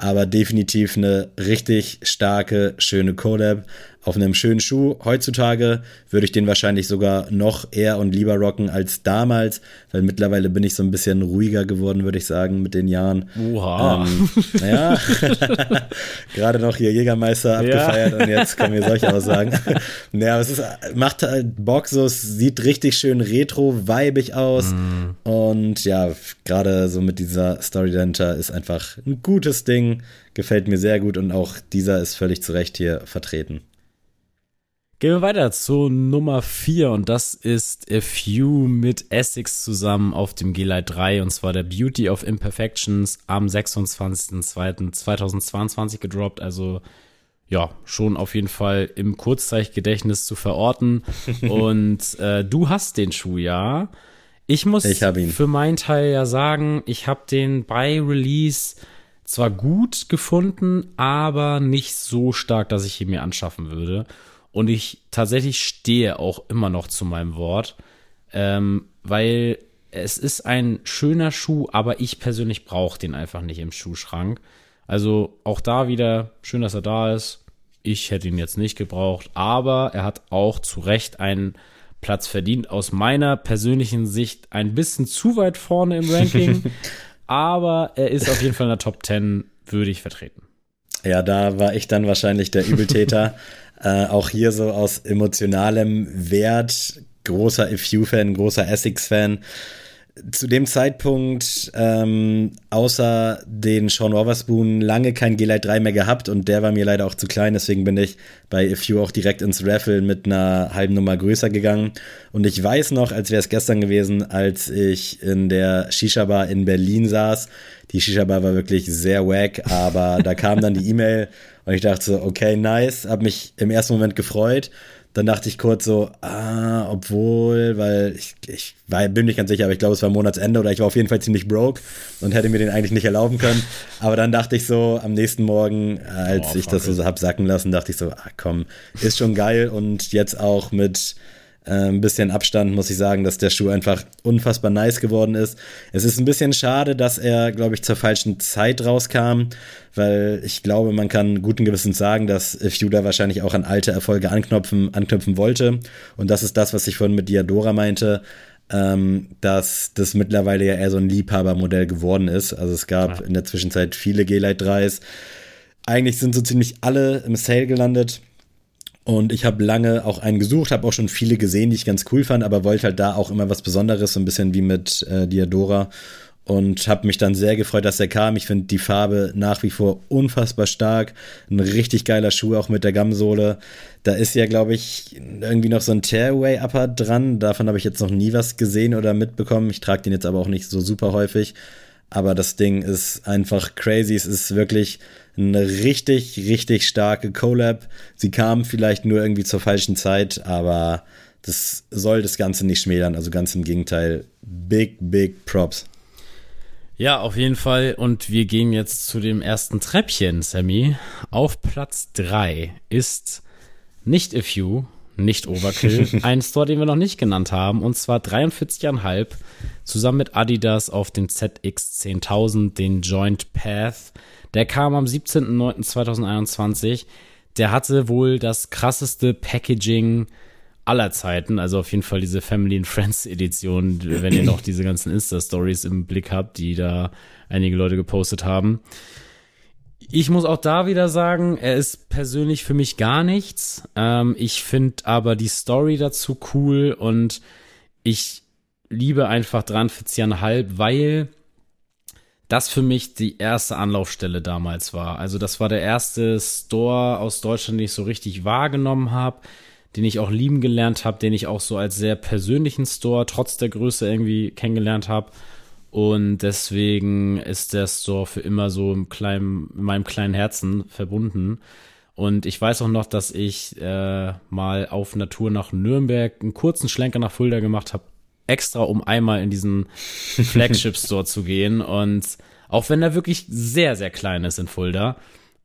aber definitiv eine richtig starke, schöne Collab auf einem schönen Schuh. Heutzutage würde ich den wahrscheinlich sogar noch eher und lieber rocken als damals, weil mittlerweile bin ich so ein bisschen ruhiger geworden, würde ich sagen, mit den Jahren. Oha. Ähm, naja, gerade noch hier Jägermeister abgefeiert ja. und jetzt kommen hier solche Aussagen. naja, es ist, macht halt Bock, so, es sieht richtig schön retro-weibig aus mm. und ja, gerade so mit dieser Story dahinter ist einfach ein gutes Ding, gefällt mir sehr gut und auch dieser ist völlig zu Recht hier vertreten. Gehen wir weiter zu Nummer 4 und das ist A Few mit Essex zusammen auf dem G-Lite 3 und zwar der Beauty of Imperfections am 26.02.2022 gedroppt, also ja, schon auf jeden Fall im Kurzzeitgedächtnis zu verorten und äh, du hast den Schuh ja. Ich muss ich für meinen Teil ja sagen, ich habe den bei Release zwar gut gefunden, aber nicht so stark, dass ich ihn mir anschaffen würde. Und ich tatsächlich stehe auch immer noch zu meinem Wort, ähm, weil es ist ein schöner Schuh, aber ich persönlich brauche den einfach nicht im Schuhschrank. Also auch da wieder schön, dass er da ist. Ich hätte ihn jetzt nicht gebraucht, aber er hat auch zu Recht einen Platz verdient. Aus meiner persönlichen Sicht ein bisschen zu weit vorne im Ranking, aber er ist auf jeden Fall in der Top 10 würdig vertreten. Ja, da war ich dann wahrscheinlich der Übeltäter. Äh, auch hier so aus emotionalem Wert, großer FU-Fan, großer Essex-Fan. Zu dem Zeitpunkt, ähm, außer den Sean Wotherspoon, lange kein G-Lite 3 mehr gehabt und der war mir leider auch zu klein, deswegen bin ich bei FU auch direkt ins Raffle mit einer halben Nummer größer gegangen. Und ich weiß noch, als wäre es gestern gewesen, als ich in der Shisha-Bar in Berlin saß, die Shisha-Bar war wirklich sehr wack, aber da kam dann die E-Mail und ich dachte so, okay, nice, habe mich im ersten Moment gefreut. Dann dachte ich kurz so, ah, obwohl, weil ich, ich war, bin nicht ganz sicher, aber ich glaube, es war Monatsende oder ich war auf jeden Fall ziemlich broke und hätte mir den eigentlich nicht erlauben können. Aber dann dachte ich so, am nächsten Morgen, als oh, ich das so hab sacken lassen, dachte ich so, ah komm, ist schon geil und jetzt auch mit ein bisschen Abstand muss ich sagen, dass der Schuh einfach unfassbar nice geworden ist. Es ist ein bisschen schade, dass er, glaube ich, zur falschen Zeit rauskam, weil ich glaube, man kann guten Gewissens sagen, dass Fuda wahrscheinlich auch an alte Erfolge anknüpfen, anknüpfen wollte. Und das ist das, was ich vorhin mit Diadora meinte. Ähm, dass das mittlerweile ja eher so ein Liebhabermodell geworden ist. Also es gab ja. in der Zwischenzeit viele G-Lite 3s. Eigentlich sind so ziemlich alle im Sale gelandet. Und ich habe lange auch einen gesucht, habe auch schon viele gesehen, die ich ganz cool fand, aber wollte halt da auch immer was Besonderes, so ein bisschen wie mit äh, Diadora. Und habe mich dann sehr gefreut, dass er kam. Ich finde die Farbe nach wie vor unfassbar stark. Ein richtig geiler Schuh, auch mit der Gamsohle. Da ist ja, glaube ich, irgendwie noch so ein Tearaway-Upper dran. Davon habe ich jetzt noch nie was gesehen oder mitbekommen. Ich trage den jetzt aber auch nicht so super häufig. Aber das Ding ist einfach crazy. Es ist wirklich eine richtig, richtig starke Collab. Sie kam vielleicht nur irgendwie zur falschen Zeit, aber das soll das Ganze nicht schmälern. Also ganz im Gegenteil. Big, big Props. Ja, auf jeden Fall. Und wir gehen jetzt zu dem ersten Treppchen, Sammy. Auf Platz 3 ist nicht A Few, nicht Overkill. ein Store, den wir noch nicht genannt haben, und zwar 43,5 zusammen mit Adidas auf den ZX 10000, den Joint Path. Der kam am 17.09.2021. Der hatte wohl das krasseste Packaging aller Zeiten, also auf jeden Fall diese Family and Friends Edition, wenn ihr noch diese ganzen Insta-Stories im Blick habt, die da einige Leute gepostet haben. Ich muss auch da wieder sagen, er ist persönlich für mich gar nichts. Ähm, ich finde aber die Story dazu cool und ich liebe einfach dran für halb, weil das für mich die erste Anlaufstelle damals war. Also das war der erste Store aus Deutschland, den ich so richtig wahrgenommen habe, den ich auch lieben gelernt habe, den ich auch so als sehr persönlichen Store trotz der Größe irgendwie kennengelernt habe. Und deswegen ist der Store für immer so im kleinen, in meinem kleinen Herzen verbunden. Und ich weiß auch noch, dass ich äh, mal auf Natur nach Nürnberg einen kurzen Schlenker nach Fulda gemacht habe, extra um einmal in diesen Flagship Store zu gehen. Und auch wenn er wirklich sehr, sehr klein ist in Fulda,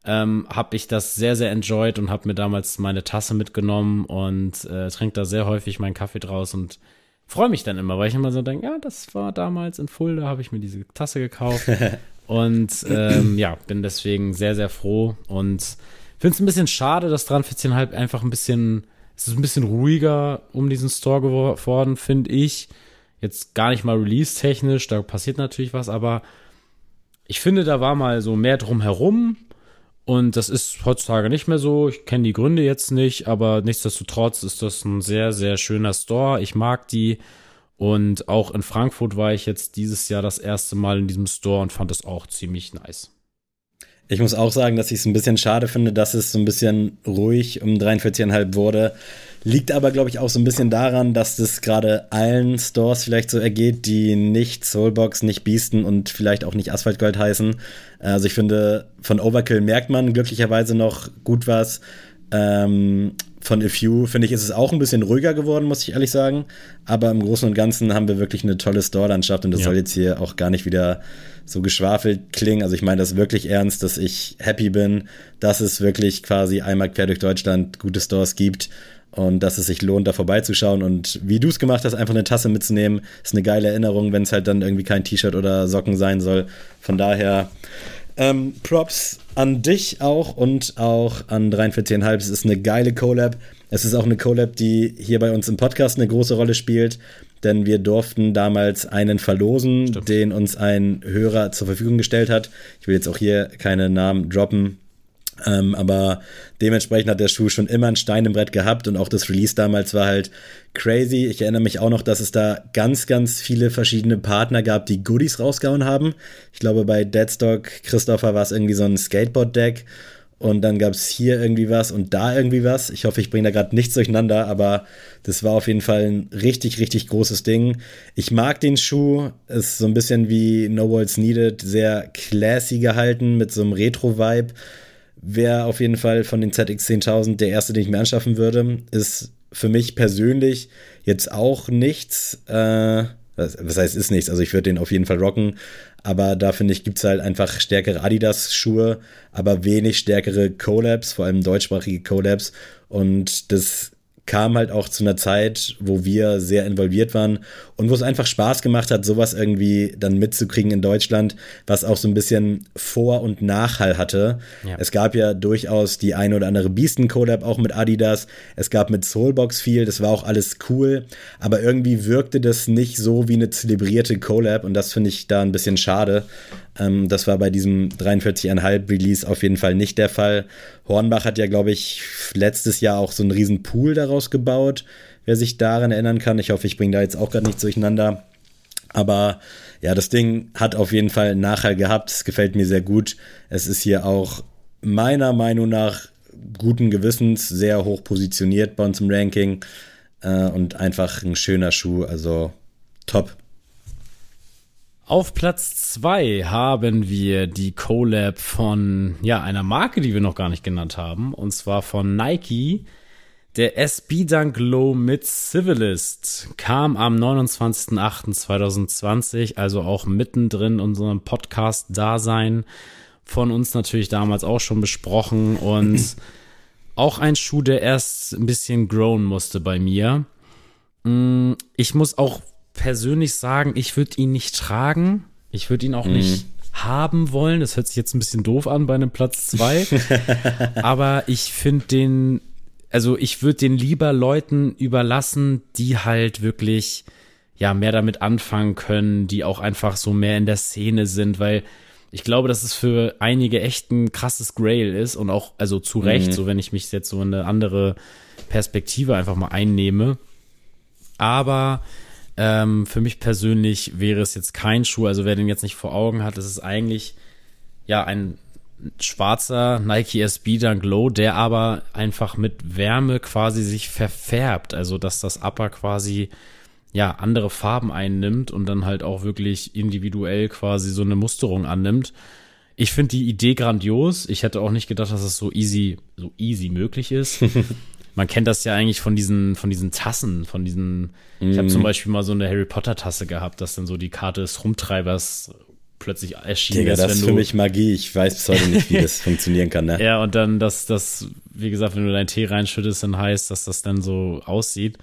ähm, habe ich das sehr, sehr enjoyed und habe mir damals meine Tasse mitgenommen und äh, trinke da sehr häufig meinen Kaffee draus und freue mich dann immer, weil ich immer so denke, ja, das war damals in Fulda, habe ich mir diese Tasse gekauft und ähm, ja, bin deswegen sehr, sehr froh und finde es ein bisschen schade, dass 43,5 einfach ein bisschen, es ist ein bisschen ruhiger um diesen Store geworden, finde ich. Jetzt gar nicht mal release-technisch, da passiert natürlich was, aber ich finde, da war mal so mehr drumherum und das ist heutzutage nicht mehr so. Ich kenne die Gründe jetzt nicht, aber nichtsdestotrotz ist das ein sehr, sehr schöner Store. Ich mag die. Und auch in Frankfurt war ich jetzt dieses Jahr das erste Mal in diesem Store und fand es auch ziemlich nice. Ich muss auch sagen, dass ich es ein bisschen schade finde, dass es so ein bisschen ruhig um 43,5 wurde. Liegt aber, glaube ich, auch so ein bisschen daran, dass das gerade allen Stores vielleicht so ergeht, die nicht Soulbox, nicht Beasten und vielleicht auch nicht Asphalt Gold heißen. Also ich finde, von Overkill merkt man glücklicherweise noch gut was. Ähm, von A Few, finde ich, ist es auch ein bisschen ruhiger geworden, muss ich ehrlich sagen. Aber im Großen und Ganzen haben wir wirklich eine tolle Store-Landschaft und das ja. soll jetzt hier auch gar nicht wieder so geschwafelt klingen. Also ich meine das wirklich ernst, dass ich happy bin, dass es wirklich quasi einmal quer durch Deutschland gute Stores gibt und dass es sich lohnt, da vorbeizuschauen. Und wie du es gemacht hast, einfach eine Tasse mitzunehmen, ist eine geile Erinnerung, wenn es halt dann irgendwie kein T-Shirt oder Socken sein soll. Von daher ähm, Props an dich auch und auch an 43,5. Es ist eine geile Collab. Es ist auch eine Collab, die hier bei uns im Podcast eine große Rolle spielt, denn wir durften damals einen verlosen, Stimmt. den uns ein Hörer zur Verfügung gestellt hat. Ich will jetzt auch hier keine Namen droppen, ähm, aber dementsprechend hat der Schuh schon immer ein Stein im Brett gehabt und auch das Release damals war halt crazy. Ich erinnere mich auch noch, dass es da ganz, ganz viele verschiedene Partner gab, die Goodies rausgehauen haben. Ich glaube, bei Deadstock Christopher war es irgendwie so ein Skateboard-Deck und dann gab es hier irgendwie was und da irgendwie was. Ich hoffe, ich bringe da gerade nichts durcheinander, aber das war auf jeden Fall ein richtig, richtig großes Ding. Ich mag den Schuh. Ist so ein bisschen wie No Walls Needed, sehr classy gehalten mit so einem Retro-Vibe wäre auf jeden Fall von den ZX 10.000 der erste, den ich mir anschaffen würde. Ist für mich persönlich jetzt auch nichts. Äh, was heißt, ist nichts. Also ich würde den auf jeden Fall rocken. Aber da finde ich, gibt es halt einfach stärkere Adidas-Schuhe, aber wenig stärkere Collabs, vor allem deutschsprachige Collabs. Und das kam halt auch zu einer Zeit, wo wir sehr involviert waren und wo es einfach Spaß gemacht hat, sowas irgendwie dann mitzukriegen in Deutschland, was auch so ein bisschen Vor- und Nachhall hatte. Ja. Es gab ja durchaus die eine oder andere Beasten-Collab auch mit Adidas. Es gab mit Soulbox viel, das war auch alles cool, aber irgendwie wirkte das nicht so wie eine zelebrierte Collab und das finde ich da ein bisschen schade. Ähm, das war bei diesem 43,5 Release auf jeden Fall nicht der Fall. Hornbach hat ja, glaube ich, letztes Jahr auch so einen riesen Pool daraus gebaut, wer sich daran erinnern kann. Ich hoffe, ich bringe da jetzt auch gerade nichts durcheinander. Aber ja, das Ding hat auf jeden Fall einen Nachhall gehabt. Es gefällt mir sehr gut. Es ist hier auch meiner Meinung nach guten Gewissens sehr hoch positioniert bei uns im Ranking äh, und einfach ein schöner Schuh. Also top. Auf Platz zwei haben wir die Collab von ja einer Marke, die wir noch gar nicht genannt haben, und zwar von Nike. Der SB Dunk Low mit Civilist kam am 29.08.2020, also auch mittendrin in unserem Podcast-Dasein. Von uns natürlich damals auch schon besprochen und auch ein Schuh, der erst ein bisschen grown musste bei mir. Mm, ich muss auch persönlich sagen, ich würde ihn nicht tragen. Ich würde ihn auch mhm. nicht haben wollen. Das hört sich jetzt ein bisschen doof an bei einem Platz 2. Aber ich finde den, also ich würde den lieber Leuten überlassen, die halt wirklich ja mehr damit anfangen können, die auch einfach so mehr in der Szene sind, weil ich glaube, dass es für einige echt ein krasses Grail ist und auch, also zu Recht, mhm. so wenn ich mich jetzt so in eine andere Perspektive einfach mal einnehme. Aber Ähm, für mich persönlich wäre es jetzt kein Schuh, also wer den jetzt nicht vor Augen hat, es ist eigentlich ja ein schwarzer Nike SB Dunk Low, der aber einfach mit Wärme quasi sich verfärbt, also dass das Upper quasi ja andere Farben einnimmt und dann halt auch wirklich individuell quasi so eine Musterung annimmt. Ich finde die Idee grandios. Ich hätte auch nicht gedacht, dass es so easy, so easy möglich ist. Man kennt das ja eigentlich von diesen, von diesen Tassen, von diesen. Mm. Ich habe zum Beispiel mal so eine Harry Potter Tasse gehabt, dass dann so die Karte des Rumtreibers plötzlich erschienen Digga, ist. Das ist für mich Magie. Ich weiß bis heute nicht, wie das funktionieren kann. Ne? Ja, und dann, dass das, wie gesagt, wenn du deinen Tee reinschüttest, dann heißt, dass das dann so aussieht.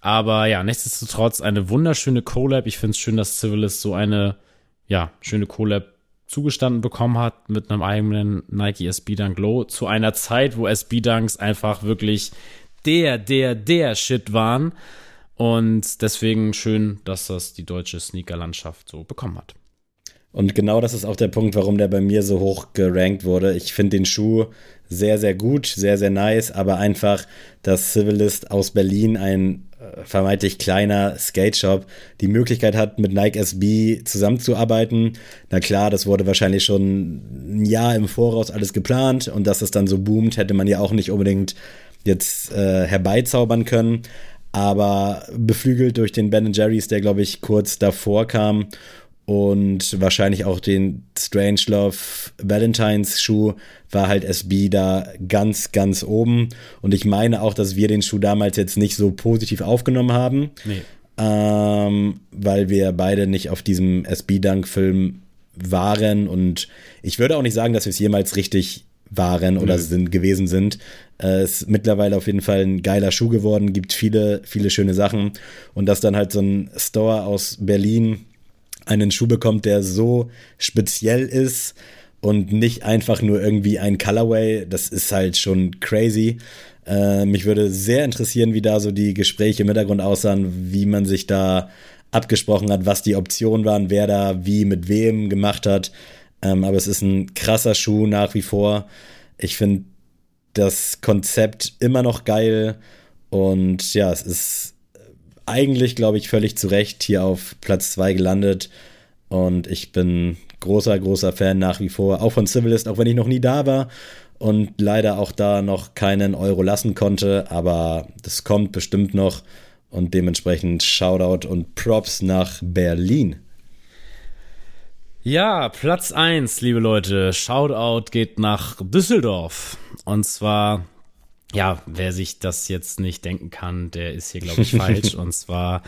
Aber ja, nichtsdestotrotz eine wunderschöne Collab. Ich finde es schön, dass Civilist so eine, ja, schöne Collab zugestanden bekommen hat mit einem eigenen Nike SB Dunk Low zu einer Zeit, wo SB Dunks einfach wirklich der, der, der Shit waren. Und deswegen schön, dass das die deutsche Sneakerlandschaft so bekommen hat. Und genau das ist auch der Punkt, warum der bei mir so hoch gerankt wurde. Ich finde den Schuh sehr, sehr gut, sehr, sehr nice, aber einfach, dass Civilist aus Berlin ein vermeintlich kleiner Skate Shop die Möglichkeit hat, mit Nike SB zusammenzuarbeiten. Na klar, das wurde wahrscheinlich schon ein Jahr im Voraus alles geplant und dass es dann so boomt, hätte man ja auch nicht unbedingt jetzt äh, herbeizaubern können. Aber beflügelt durch den Ben Jerry's, der glaube ich kurz davor kam und wahrscheinlich auch den Strangelove Valentines Schuh war halt SB da ganz, ganz oben. Und ich meine auch, dass wir den Schuh damals jetzt nicht so positiv aufgenommen haben. Nee. Ähm, weil wir beide nicht auf diesem SB-Dunk-Film waren. Und ich würde auch nicht sagen, dass wir es jemals richtig waren oder sind, gewesen sind. Äh, ist mittlerweile auf jeden Fall ein geiler Schuh geworden, gibt viele, viele schöne Sachen. Und dass dann halt so ein Store aus Berlin einen Schuh bekommt, der so speziell ist und nicht einfach nur irgendwie ein Colorway, das ist halt schon crazy. Äh, mich würde sehr interessieren, wie da so die Gespräche im Hintergrund aussahen, wie man sich da abgesprochen hat, was die Optionen waren, wer da wie mit wem gemacht hat. Ähm, aber es ist ein krasser Schuh nach wie vor. Ich finde das Konzept immer noch geil und ja, es ist eigentlich, glaube ich, völlig zu Recht hier auf Platz 2 gelandet. Und ich bin großer, großer Fan nach wie vor, auch von Civilist, auch wenn ich noch nie da war und leider auch da noch keinen Euro lassen konnte. Aber das kommt bestimmt noch. Und dementsprechend Shoutout und Props nach Berlin. Ja, Platz 1, liebe Leute. Shoutout geht nach Düsseldorf. Und zwar ja, wer sich das jetzt nicht denken kann, der ist hier, glaube ich, falsch. Und zwar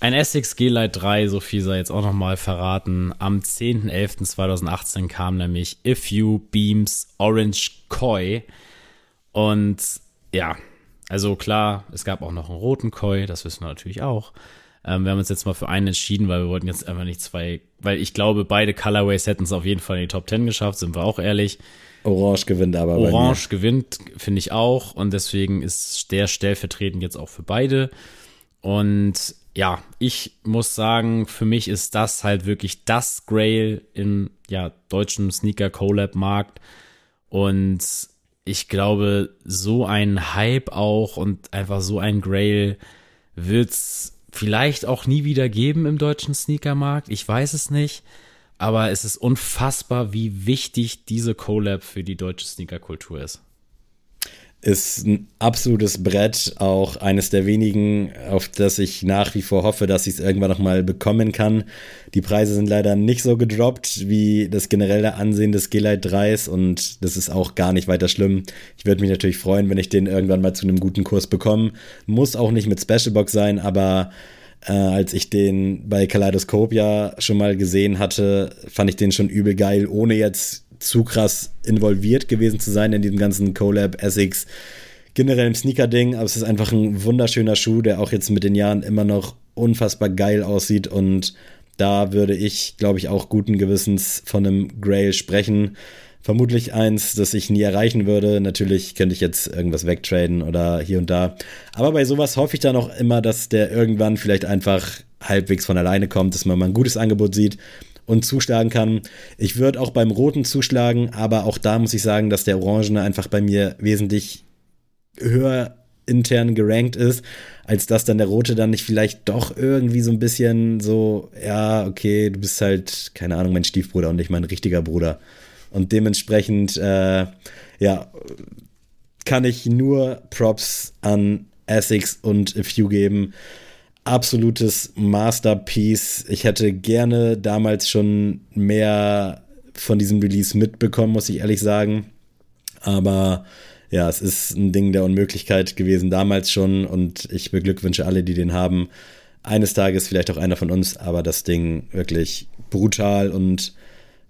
ein Essex G-Lite 3, so viel sei jetzt auch nochmal verraten. Am 10.11.2018 kam nämlich If You Beams Orange Koi. Und ja, also klar, es gab auch noch einen roten Koi, das wissen wir natürlich auch. Ähm, wir haben uns jetzt mal für einen entschieden, weil wir wollten jetzt einfach nicht zwei, weil ich glaube, beide Colorways hätten es auf jeden Fall in die Top 10 geschafft, sind wir auch ehrlich. Orange gewinnt aber. Orange gewinnt, finde ich auch. Und deswegen ist der stellvertretend jetzt auch für beide. Und ja, ich muss sagen, für mich ist das halt wirklich das Grail im ja, deutschen Sneaker-Collab-Markt. Und ich glaube, so ein Hype auch und einfach so ein Grail wird es vielleicht auch nie wieder geben im deutschen Sneaker-Markt. Ich weiß es nicht. Aber es ist unfassbar, wie wichtig diese Collab für die deutsche Sneakerkultur ist. Ist ein absolutes Brett, auch eines der wenigen, auf das ich nach wie vor hoffe, dass ich es irgendwann nochmal bekommen kann. Die Preise sind leider nicht so gedroppt wie das generelle Ansehen des G-Lite 3s und das ist auch gar nicht weiter schlimm. Ich würde mich natürlich freuen, wenn ich den irgendwann mal zu einem guten Kurs bekomme. Muss auch nicht mit Specialbox sein, aber äh, als ich den bei Kaleidoscope ja schon mal gesehen hatte, fand ich den schon übel geil, ohne jetzt zu krass involviert gewesen zu sein in diesem ganzen Collab, Essex, generell im Sneaker-Ding. Aber es ist einfach ein wunderschöner Schuh, der auch jetzt mit den Jahren immer noch unfassbar geil aussieht und da würde ich, glaube ich, auch guten Gewissens von einem Grail sprechen vermutlich eins, das ich nie erreichen würde. Natürlich könnte ich jetzt irgendwas wegtraden oder hier und da. Aber bei sowas hoffe ich dann auch immer, dass der irgendwann vielleicht einfach halbwegs von alleine kommt, dass man mal ein gutes Angebot sieht und zuschlagen kann. Ich würde auch beim Roten zuschlagen, aber auch da muss ich sagen, dass der Orangene einfach bei mir wesentlich höher intern gerankt ist, als dass dann der Rote dann nicht vielleicht doch irgendwie so ein bisschen so, ja, okay, du bist halt, keine Ahnung, mein Stiefbruder und nicht mein richtiger Bruder. Und dementsprechend, äh, ja, kann ich nur Props an Essex und A Few geben. Absolutes Masterpiece. Ich hätte gerne damals schon mehr von diesem Release mitbekommen, muss ich ehrlich sagen. Aber ja, es ist ein Ding der Unmöglichkeit gewesen damals schon und ich beglückwünsche alle, die den haben. Eines Tages vielleicht auch einer von uns, aber das Ding wirklich brutal und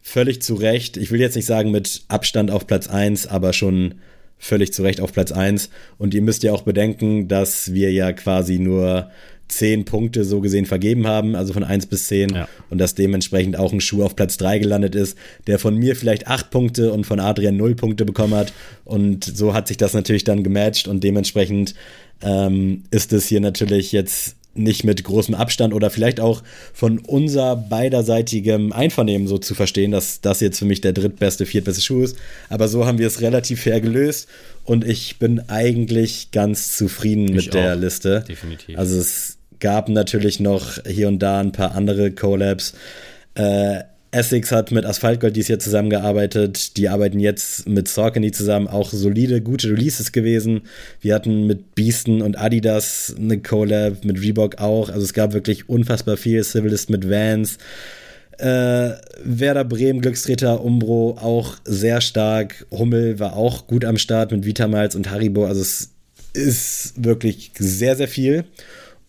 völlig zu Recht. Ich will jetzt nicht sagen mit Abstand auf Platz 1, aber schon völlig zu Recht auf Platz 1. Und ihr müsst ja auch bedenken, dass wir ja quasi nur zehn Punkte so gesehen vergeben haben, also von eins bis zehn ja. und dass dementsprechend auch ein Schuh auf Platz drei gelandet ist, der von mir vielleicht acht Punkte und von Adrian null Punkte bekommen hat und so hat sich das natürlich dann gematcht und dementsprechend ähm, ist es hier natürlich jetzt nicht mit großem Abstand oder vielleicht auch von unser beiderseitigem Einvernehmen so zu verstehen, dass das jetzt für mich der drittbeste, viertbeste Schuh ist. Aber so haben wir es relativ fair gelöst und ich bin eigentlich ganz zufrieden ich mit der auch. Liste. Definitiv. Also es gab natürlich noch hier und da ein paar andere Collabs. Äh, Essex hat mit Asphaltgold dies Jahr zusammengearbeitet. Die arbeiten jetzt mit Saucony zusammen. Auch solide, gute Releases gewesen. Wir hatten mit Beasten und Adidas eine Collab, mit Reebok auch. Also es gab wirklich unfassbar viel. Civilist mit Vans. Äh, Werder Bremen, Glückstreter, Umbro auch sehr stark. Hummel war auch gut am Start mit Vitamals und Haribo. Also es ist wirklich sehr, sehr viel.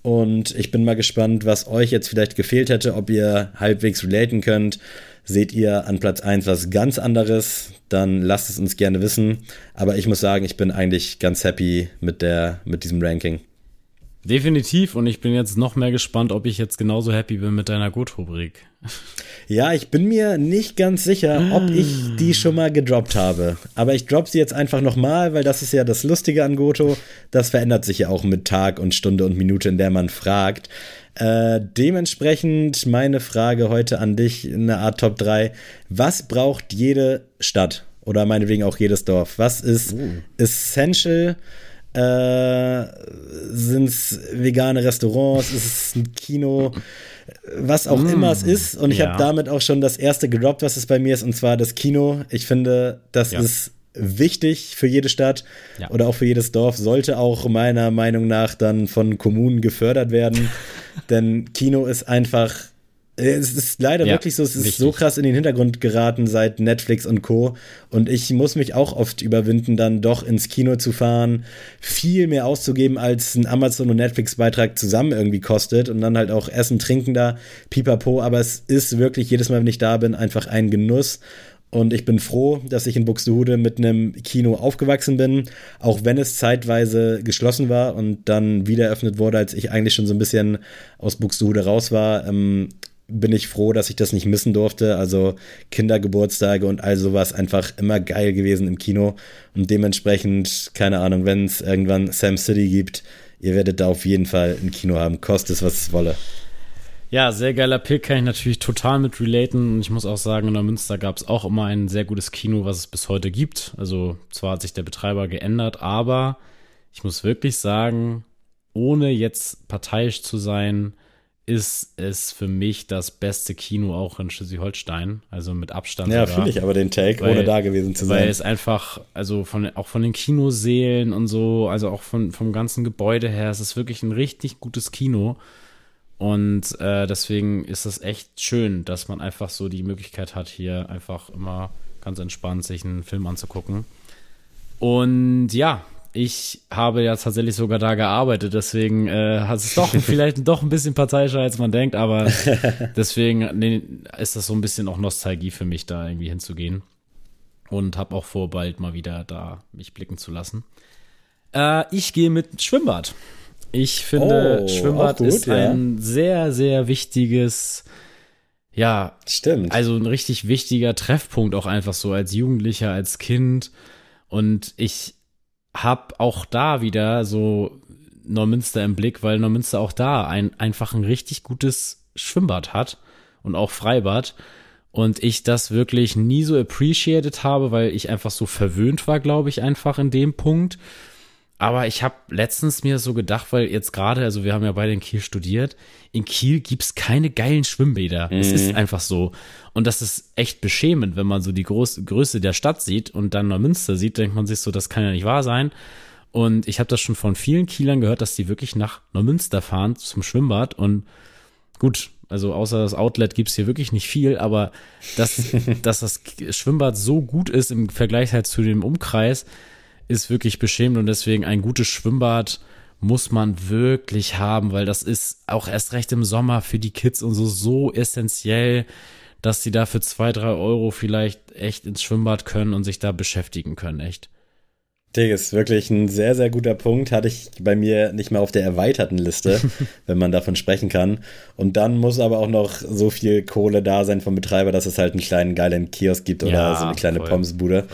Und ich bin mal gespannt, was euch jetzt vielleicht gefehlt hätte, ob ihr halbwegs relaten könnt. Seht ihr an Platz 1 was ganz anderes, dann lasst es uns gerne wissen. Aber ich muss sagen, ich bin eigentlich ganz happy mit, der, mit diesem Ranking. Definitiv und ich bin jetzt noch mehr gespannt, ob ich jetzt genauso happy bin mit deiner Gut-Rubrik. Ja, ich bin mir nicht ganz sicher, ob ich die schon mal gedroppt habe. Aber ich drop sie jetzt einfach nochmal, weil das ist ja das Lustige an Goto. Das verändert sich ja auch mit Tag und Stunde und Minute, in der man fragt. Äh, dementsprechend meine Frage heute an dich, eine Art Top 3. Was braucht jede Stadt oder meinetwegen auch jedes Dorf? Was ist uh. essential? Äh, Sind es vegane Restaurants? Ist es ein Kino? Was auch mm, immer es ist. Und ich ja. habe damit auch schon das erste gedroppt, was es bei mir ist, und zwar das Kino. Ich finde, das ja. ist wichtig für jede Stadt ja. oder auch für jedes Dorf, sollte auch meiner Meinung nach dann von Kommunen gefördert werden. Denn Kino ist einfach es ist leider ja, wirklich so, es ist wichtig. so krass in den Hintergrund geraten seit Netflix und Co. Und ich muss mich auch oft überwinden, dann doch ins Kino zu fahren, viel mehr auszugeben, als ein Amazon- und Netflix-Beitrag zusammen irgendwie kostet und dann halt auch Essen, Trinken da, pipapo. Aber es ist wirklich jedes Mal, wenn ich da bin, einfach ein Genuss. Und ich bin froh, dass ich in Buxtehude mit einem Kino aufgewachsen bin, auch wenn es zeitweise geschlossen war und dann wieder eröffnet wurde, als ich eigentlich schon so ein bisschen aus Buxtehude raus war. Ähm, bin ich froh, dass ich das nicht missen durfte. Also Kindergeburtstage und all sowas einfach immer geil gewesen im Kino. Und dementsprechend, keine Ahnung, wenn es irgendwann Sam City gibt, ihr werdet da auf jeden Fall ein Kino haben, kostet es, was es wolle. Ja, sehr geiler Pick, kann ich natürlich total mit relaten. Und ich muss auch sagen, in der Münster gab es auch immer ein sehr gutes Kino, was es bis heute gibt. Also zwar hat sich der Betreiber geändert, aber ich muss wirklich sagen, ohne jetzt parteiisch zu sein, ist es für mich das beste Kino auch in Schleswig-Holstein, also mit Abstand. Ja, finde ich aber den Take, weil, ohne da gewesen zu sein. Weil es einfach, also von, auch von den Kinoseelen und so, also auch von, vom ganzen Gebäude her, es ist wirklich ein richtig gutes Kino. Und äh, deswegen ist es echt schön, dass man einfach so die Möglichkeit hat, hier einfach immer ganz entspannt sich einen Film anzugucken. Und ja, ich habe ja tatsächlich sogar da gearbeitet, deswegen äh, hat es doch vielleicht doch ein bisschen parteiischer, als man denkt, aber deswegen nee, ist das so ein bisschen auch Nostalgie für mich, da irgendwie hinzugehen. Und habe auch vor, bald mal wieder da mich blicken zu lassen. Äh, ich gehe mit Schwimmbad. Ich finde, oh, Schwimmbad gut, ist ja. ein sehr, sehr wichtiges, ja, stimmt. Also ein richtig wichtiger Treffpunkt auch einfach so als Jugendlicher, als Kind. Und ich habe auch da wieder so Neumünster im Blick, weil Neumünster auch da ein, einfach ein richtig gutes Schwimmbad hat und auch Freibad. Und ich das wirklich nie so appreciated habe, weil ich einfach so verwöhnt war, glaube ich, einfach in dem Punkt. Aber ich habe letztens mir so gedacht, weil jetzt gerade, also wir haben ja beide in Kiel studiert, in Kiel gibt's keine geilen Schwimmbäder. Es ist Mhm. einfach so. Und das ist echt beschämend, wenn man so die Groß Größe der Stadt sieht und dann Neumünster sieht, denkt man sich so, das kann ja nicht wahr sein. Und ich habe das schon von vielen Kielern gehört, dass die wirklich nach Neumünster fahren zum Schwimmbad. Und gut, also außer das Outlet gibt's hier wirklich nicht viel, aber dass, dass das Schwimmbad so gut ist im Vergleich halt zu dem Umkreis, ist wirklich beschämend und deswegen ein gutes Schwimmbad muss man wirklich haben, weil das ist auch erst recht im Sommer für die Kids und so so essentiell, dass sie da für zwei, drei Euro vielleicht echt ins Schwimmbad können und sich da beschäftigen können, echt. Digga, ist wirklich ein sehr, sehr guter Punkt. Hatte ich bei mir nicht mal auf der erweiterten Liste, wenn man davon sprechen kann. Und dann muss aber auch noch so viel Kohle da sein vom Betreiber, dass es halt einen kleinen geilen Kiosk gibt oder Ja, so eine kleine voll. Pommesbude.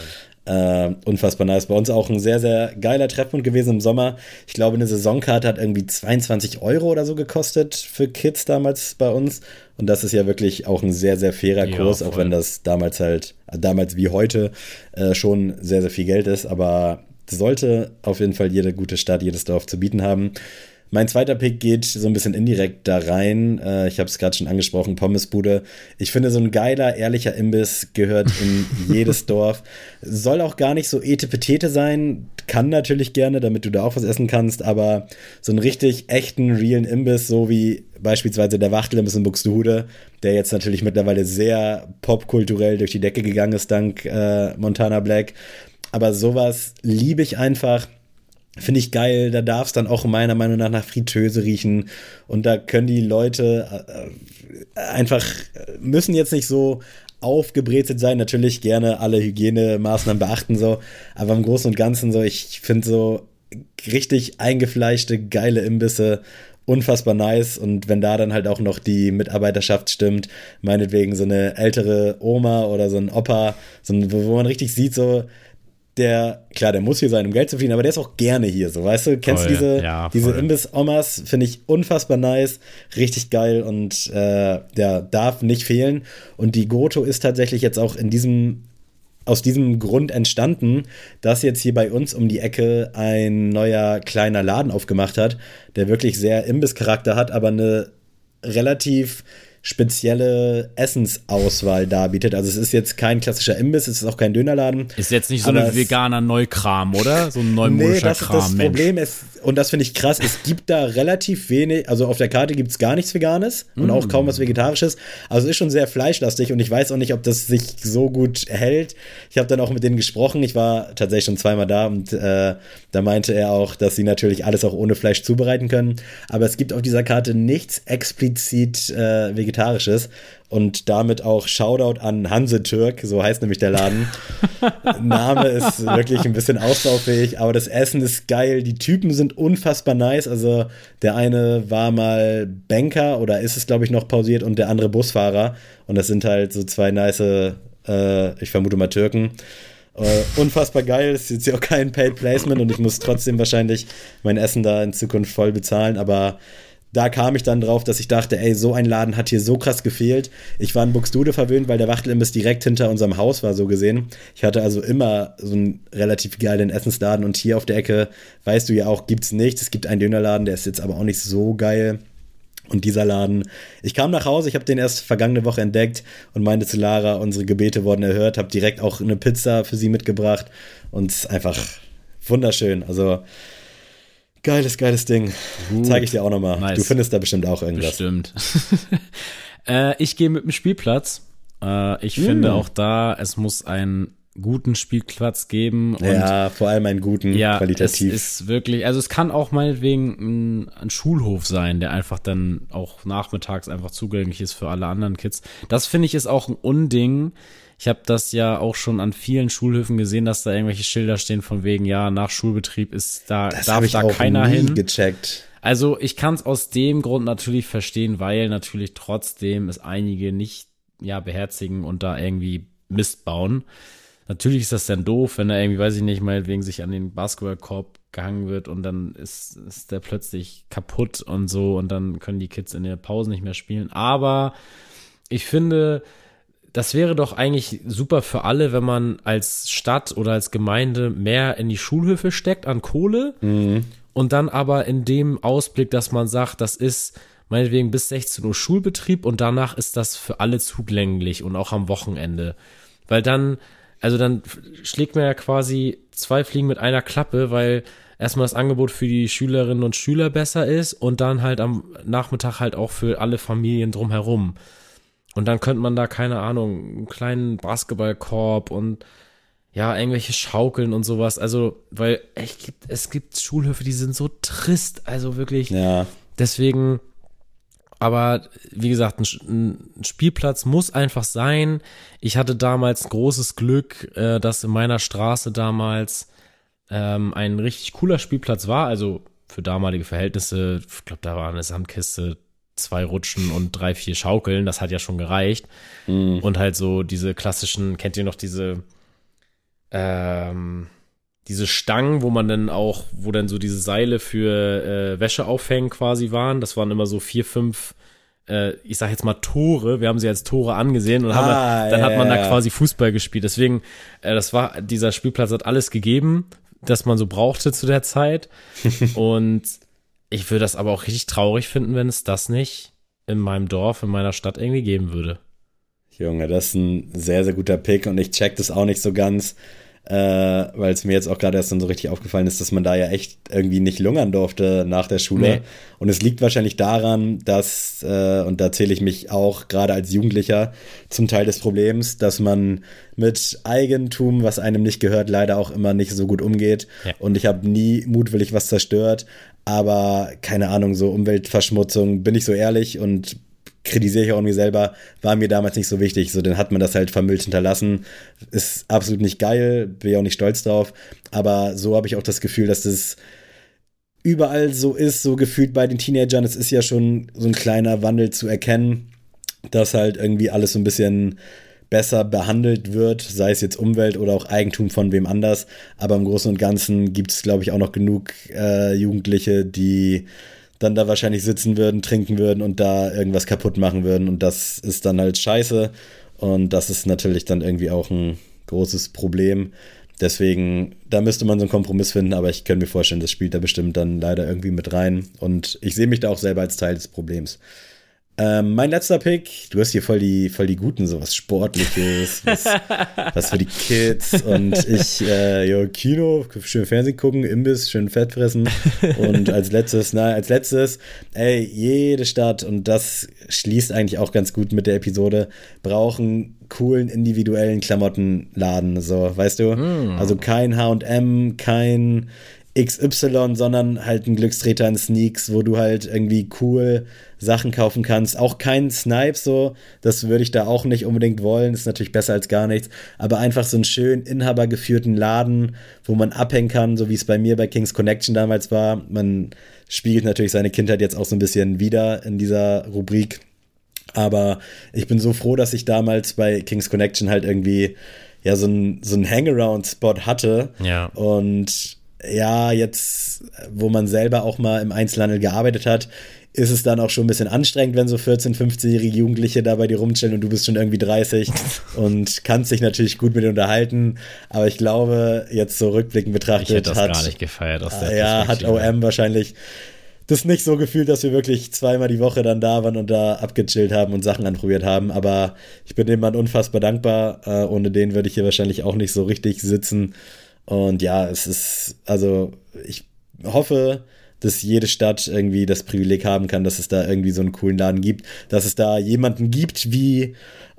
Äh, unfassbar nice. Bei uns auch ein sehr, sehr geiler Treffpunkt gewesen im Sommer. Ich glaube, eine Saisonkarte hat irgendwie 22 Euro oder so gekostet für Kids damals bei uns. Und das ist ja wirklich auch ein sehr, sehr fairer Ja, Kurs, auch voll. wenn das damals halt, damals wie heute, äh, schon sehr, sehr viel Geld ist. Aber sollte auf jeden Fall jede gute Stadt, jedes Dorf zu bieten haben. Mein zweiter Pick geht so ein bisschen indirekt da rein. Äh, ich habe es gerade schon angesprochen, Pommesbude. Ich finde, so ein geiler, ehrlicher Imbiss gehört in jedes Dorf. Soll auch gar nicht so etepetete sein. Kann natürlich gerne, damit du da auch was essen kannst, aber so einen richtig echten, realen Imbiss, so wie beispielsweise der Wachtelimbiss in Buxtehude, der jetzt natürlich mittlerweile sehr popkulturell durch die Decke gegangen ist, dank äh, Montana Black. Aber sowas liebe ich einfach. Finde ich geil, da darf es dann auch meiner Meinung nach nach Fritteuse riechen. Und da können die Leute äh, einfach, äh, müssen jetzt nicht so aufgebrezelt sein, natürlich gerne alle Hygienemaßnahmen beachten so, aber im Großen und Ganzen so, ich finde so richtig eingefleischte, geile Imbisse unfassbar nice. Und wenn da dann halt auch noch die Mitarbeiterschaft stimmt, meinetwegen so eine ältere Oma oder so ein Opa, so ein, wo man richtig sieht so, der, klar, der muss hier sein, um Geld zu verdienen, aber der ist auch gerne hier, so, weißt du? Kennst du Voll, diese, ja, diese. Imbiss-Omas? Finde ich unfassbar nice, richtig geil und äh, ja, darf nicht fehlen. Und die Goto ist tatsächlich jetzt auch in diesem, aus diesem Grund entstanden, dass jetzt hier bei uns um die Ecke ein neuer kleiner Laden aufgemacht hat, der wirklich sehr Imbiss-Charakter hat, aber eine relativ spezielle Essensauswahl darbietet. Also es ist jetzt kein klassischer Imbiss, es ist auch kein Dönerladen. Ist jetzt nicht so ein veganer Neukram, oder? So ein Nee, neumodischer das ist Kram, das Mensch. Problem. Ist, und das finde ich krass, es gibt da relativ wenig, also auf der Karte gibt es gar nichts Veganes und auch kaum was Vegetarisches. Also es ist schon sehr fleischlastig und ich weiß auch nicht, ob das sich so gut hält. Ich habe dann auch mit denen gesprochen, ich war tatsächlich schon zweimal da und äh, da meinte er auch, dass sie natürlich alles auch ohne Fleisch zubereiten können. Aber es gibt auf dieser Karte nichts explizit äh, Vegetarisches. Und damit auch Shoutout an Hanse Türk, so heißt nämlich der Laden. Name ist wirklich ein bisschen ausbaufähig, aber das Essen ist geil. Die Typen sind unfassbar nice. Also der eine war mal Banker oder ist es, glaube ich, noch pausiert und der andere Busfahrer. Und das sind halt so zwei nice, äh, ich vermute mal Türken. Äh, unfassbar geil. Es ist jetzt ja auch kein Paid Placement und ich muss trotzdem wahrscheinlich mein Essen da in Zukunft voll bezahlen, aber da kam ich dann drauf, dass ich dachte, ey, so ein Laden hat hier so krass gefehlt. Ich war in Buxtehude verwöhnt, weil der Wachtelimbiss direkt hinter unserem Haus war, so gesehen. Ich hatte also immer so einen relativ geilen Essensladen und hier auf der Ecke, weißt du ja auch, gibt's nichts. Es gibt einen Dönerladen, der ist jetzt aber auch nicht so geil. Und dieser Laden, ich kam nach Hause, ich habe den erst vergangene Woche entdeckt und meinte zu Lara, unsere Gebete wurden erhört, habe direkt auch eine Pizza für sie mitgebracht und einfach wunderschön. Also geiles, geiles Ding. Zeige ich dir auch nochmal. Nice. Du findest da bestimmt auch irgendwas. Bestimmt. äh, ich gehe mit dem Spielplatz. Äh, ich finde auch da, es muss einen guten Spielplatz geben. Und Ja, vor allem einen guten, ja, qualitativ. es ist wirklich, also es kann auch meinetwegen ein, ein Schulhof sein, der einfach dann auch nachmittags einfach zugänglich ist für alle anderen Kids. Das finde ich ist auch ein Unding. Ich habe das ja auch schon an vielen Schulhöfen gesehen, dass da irgendwelche Schilder stehen von wegen, ja, nach Schulbetrieb ist da, das darf ich da auch keiner nie hin. gecheckt. Also ich kann es aus dem Grund natürlich verstehen, weil natürlich trotzdem es einige nicht ja beherzigen und da irgendwie Mist bauen. Natürlich ist das dann doof, wenn da irgendwie, weiß ich nicht, mal wegen sich an den Basketballkorb gehangen wird und dann ist, ist der plötzlich kaputt und so und dann können die Kids in der Pause nicht mehr spielen. Aber ich finde, das wäre doch eigentlich super für alle, wenn man als Stadt oder als Gemeinde mehr in die Schulhöfe steckt an Kohle und dann aber in dem Ausblick, dass man sagt, das ist meinetwegen bis 16 Uhr Schulbetrieb und danach ist das für alle zugänglich und auch am Wochenende. Weil dann, also dann schlägt man ja quasi zwei Fliegen mit einer Klappe, weil erstmal das Angebot für die Schülerinnen und Schüler besser ist und dann halt am Nachmittag halt auch für alle Familien drumherum. Und dann könnte man da, keine Ahnung, einen kleinen Basketballkorb und ja, irgendwelche Schaukeln und sowas. Also, weil es gibt, es gibt Schulhöfe, die sind so trist. Also wirklich. Ja. Deswegen, aber wie gesagt, ein, ein, Spielplatz muss einfach sein. Ich hatte damals großes Glück, äh, dass in meiner Straße damals ähm, ein richtig cooler Spielplatz war. Also für damalige Verhältnisse, ich glaube, da war eine Sandkiste, zwei Rutschen und drei, vier Schaukeln. Das hat ja schon gereicht. Mhm. Und halt so diese klassischen, kennt ihr noch diese, ähm, diese Stangen, wo man dann auch, wo dann so diese Seile für äh, Wäsche aufhängen quasi waren. Das waren immer so vier, fünf, äh, ich sag jetzt mal Tore. Wir haben sie als Tore angesehen und Ah, haben, dann ja, hat man da ja. quasi Fußball gespielt. Deswegen, äh, das war, dieser Spielplatz hat alles gegeben, das man so brauchte zu der Zeit. und ich würde das aber auch richtig traurig finden, wenn es das nicht in meinem Dorf, in meiner Stadt irgendwie geben würde. Junge, das ist ein sehr, sehr guter Pick und ich check das auch nicht so ganz, äh, weil es mir jetzt auch gerade erst dann so richtig aufgefallen ist, dass man da ja echt irgendwie nicht lungern durfte nach der Schule. Nee. Und es liegt wahrscheinlich daran, dass, äh, und da zähle ich mich auch gerade als Jugendlicher zum Teil des Problems, dass man mit Eigentum, was einem nicht gehört, leider auch immer nicht so gut umgeht. Ja. Und ich habe nie mutwillig was zerstört, aber keine Ahnung, so Umweltverschmutzung, bin ich so ehrlich und kritisiere ich auch mir selber, war mir damals nicht so wichtig. So, dann hat man das halt vermüllt hinterlassen. Ist absolut nicht geil, bin ich auch nicht stolz drauf. Aber so habe ich auch das Gefühl, dass das überall so ist, so gefühlt bei den Teenagern. Es ist ja schon so ein kleiner Wandel zu erkennen, dass halt irgendwie alles so ein bisschen besser behandelt wird, sei es jetzt Umwelt oder auch Eigentum von wem anders. Aber im Großen und Ganzen gibt es, glaube ich, auch noch genug äh, Jugendliche, die dann da wahrscheinlich sitzen würden, trinken würden und da irgendwas kaputt machen würden. Und das ist dann halt scheiße. Und das ist natürlich dann irgendwie auch ein großes Problem. Deswegen, da müsste man so einen Kompromiss finden, aber ich könnte mir vorstellen, das spielt da bestimmt dann leider irgendwie mit rein. Und ich sehe mich da auch selber als Teil des Problems. Ähm, mein letzter Pick, du hast hier voll die, voll die guten, so was Sportliches, was, was für die Kids. Und ich, äh, ja, Kino, schön Fernsehen gucken, Imbiss, schön Fett fressen. Und als letztes, na, als letztes, ey, jede Stadt und das schließt eigentlich auch ganz gut mit der Episode, brauchen coolen individuellen Klamottenladen, so, weißt du? Also kein H&M, kein XY, sondern halt ein Glückstreter in Sneaks, wo du halt irgendwie cool Sachen kaufen kannst. Auch kein Snipe so, das würde ich da auch nicht unbedingt wollen, ist natürlich besser als gar nichts, aber einfach so einen schön inhabergeführten Laden, wo man abhängen kann, so wie es bei mir bei King's Connection damals war. Man spiegelt natürlich seine Kindheit jetzt auch so ein bisschen wieder in dieser Rubrik. Aber ich bin so froh, dass ich damals bei King's Connection halt irgendwie ja so ein, so Hangaround-Spot hatte. Ja. Und ja, jetzt, wo man selber auch mal im Einzelhandel gearbeitet hat, ist es dann auch schon ein bisschen anstrengend, wenn so 14-, 15-jährige Jugendliche da bei dir rumstellen und du bist schon irgendwie 30 und kannst dich natürlich gut mit unterhalten. Aber ich glaube, jetzt so rückblickend betrachtet Ich hätte das hat, gar nicht gefeiert aus der ja, hat. OM wahrscheinlich das nicht so gefühlt, dass wir wirklich zweimal die Woche dann da waren und da abgechillt haben und Sachen anprobiert haben. Aber ich bin dem Mann unfassbar dankbar. Äh, ohne den würde ich hier wahrscheinlich auch nicht so richtig sitzen. Und ja, es ist, also ich hoffe, dass jede Stadt irgendwie das Privileg haben kann, dass es da irgendwie so einen coolen Laden gibt, dass es da jemanden gibt wie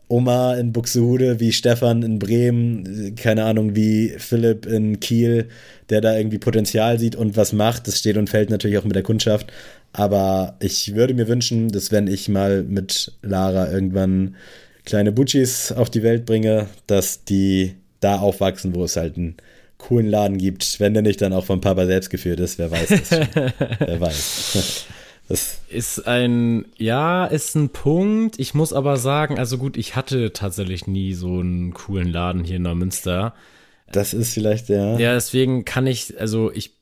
Oma in Buxtehude, wie Stefan in Bremen, keine Ahnung, wie Philipp in Kiel, der da irgendwie Potenzial sieht und was macht. Das steht und fällt natürlich auch mit der Kundschaft. Aber ich würde mir wünschen, dass wenn ich mal mit Lara irgendwann kleine Butchis auf die Welt bringe, dass die da aufwachsen, wo es halt einen coolen Laden gibt. Wenn der nicht dann auch vom Papa selbst geführt ist, wer weiß das schon. wer weiß. Das, Ist ein, ja, ist ein Punkt. Ich muss aber sagen, also gut, ich hatte tatsächlich nie so einen coolen Laden hier in Neumünster. das ist vielleicht, ja. Ja, deswegen kann ich, also ich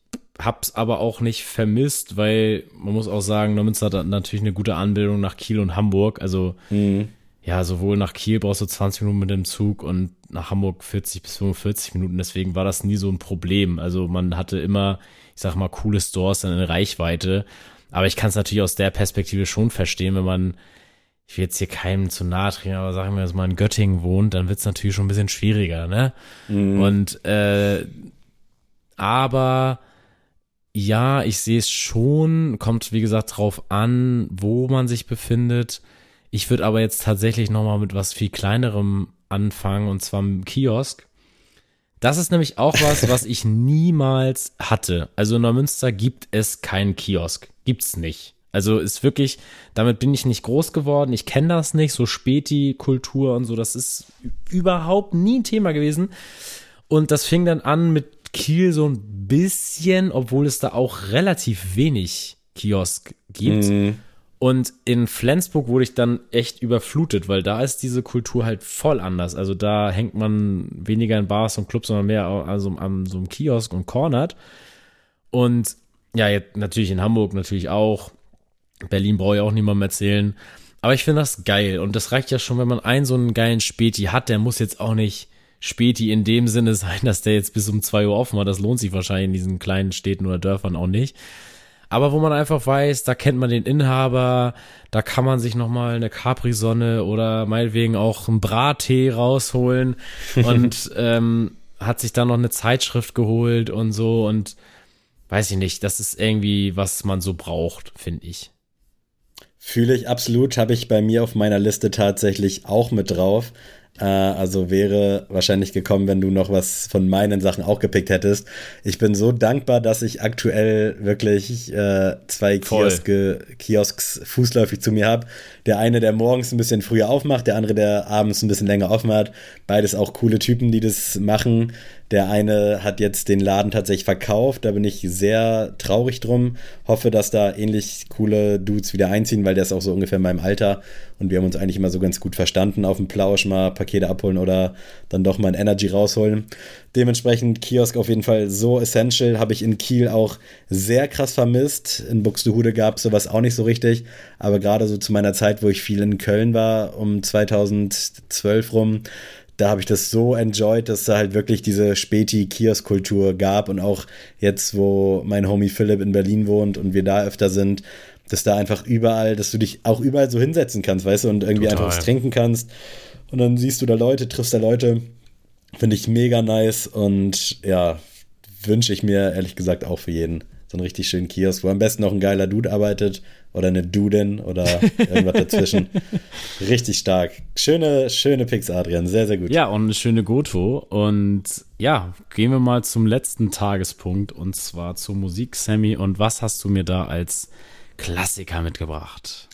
hab's aber auch nicht vermisst, weil man muss auch sagen, Neumünster hat natürlich eine gute Anbildung nach Kiel und Hamburg. Also Mhm. Ja, sowohl nach Kiel brauchst du 20 Minuten mit dem Zug und nach Hamburg 40 bis 45 Minuten. Deswegen war das nie so ein Problem. Also man hatte immer, ich sag mal, coole Stores in Reichweite. Aber ich kann es natürlich aus der Perspektive schon verstehen, wenn man, ich will jetzt hier keinem zu nahe treten, aber sagen wir, dass man in Göttingen wohnt, dann wird es natürlich schon ein bisschen schwieriger, ne? Mhm. Und äh, aber ja, ich sehe es schon, kommt wie gesagt drauf an, wo man sich befindet. Ich würde aber jetzt tatsächlich nochmal mit was viel kleinerem anfangen, und zwar im Kiosk. Das ist nämlich auch was, was ich niemals hatte. Also in Neumünster gibt es keinen Kiosk. Gibt's nicht. Also ist wirklich, damit bin ich nicht groß geworden. Ich kenne das nicht, so Späti-Kultur und so. Das ist überhaupt nie ein Thema gewesen. Und das fing dann an mit Kiel so ein bisschen, obwohl es da auch relativ wenig Kiosk gibt. Mhm. Und in Flensburg wurde ich dann echt überflutet, weil da ist diese Kultur halt voll anders. Also da hängt man weniger in Bars und Clubs, sondern mehr also an so einem Kiosk und cornert. Und ja, jetzt natürlich in Hamburg natürlich auch. Berlin brauche ich auch niemandem erzählen. Aber ich finde das geil. Und das reicht ja schon, wenn man einen so einen geilen Späti hat. Der muss jetzt auch nicht Späti in dem Sinne sein, dass der jetzt bis um zwei Uhr offen war. Das lohnt sich wahrscheinlich in diesen kleinen Städten oder Dörfern auch nicht aber wo man einfach weiß, da kennt man den Inhaber, da kann man sich nochmal eine Capri-Sonne oder meinetwegen auch einen Brattee rausholen und ähm, hat sich dann noch eine Zeitschrift geholt und so und weiß ich nicht, das ist irgendwie, was man so braucht, finde ich. Fühle ich absolut, habe ich bei mir auf meiner Liste tatsächlich auch mit drauf. Äh, also wäre wahrscheinlich gekommen, wenn du noch was von meinen Sachen auch gepickt hättest. Ich bin so dankbar, dass ich aktuell wirklich äh, zwei Kioske, Kiosks fußläufig zu mir habe. Der eine, der morgens ein bisschen früher aufmacht, der andere, der abends ein bisschen länger offen hat. Beides auch coole Typen, die das machen. Der eine hat jetzt den Laden tatsächlich verkauft. Da bin ich sehr traurig drum. Hoffe, dass da ähnlich coole Dudes wieder einziehen, weil der ist auch so ungefähr in meinem Alter. Und wir haben uns eigentlich immer so ganz gut verstanden auf dem Plausch mal Pakete abholen oder dann doch mal ein Energy rausholen. Dementsprechend Kiosk auf jeden Fall so essential. Habe ich in Kiel auch sehr krass vermisst. In Buxtehude gab es sowas auch nicht so richtig. Aber gerade so zu meiner Zeit, wo ich viel in Köln war, um 2012 rum, da habe ich das so enjoyed, dass da halt wirklich diese Späti-Kiosk-Kultur gab und auch jetzt, wo mein Homie Philipp in Berlin wohnt und wir da öfter sind, dass da einfach überall, dass du dich auch überall so hinsetzen kannst, weißt du, und irgendwie Total. einfach was trinken kannst. Und dann siehst du da Leute, triffst da Leute. Finde ich mega nice und ja, wünsche ich mir ehrlich gesagt auch für jeden so einen richtig schönen Kiosk, wo am besten noch ein geiler Dude arbeitet oder eine Dudin oder irgendwas dazwischen. richtig stark. Schöne, schöne Picks, Adrian. Sehr, sehr gut. Ja, und eine schöne Goto. Und ja, gehen wir mal zum letzten Tagespunkt und zwar zur Musik, Sammy. Und was hast du mir da als Klassiker mitgebracht?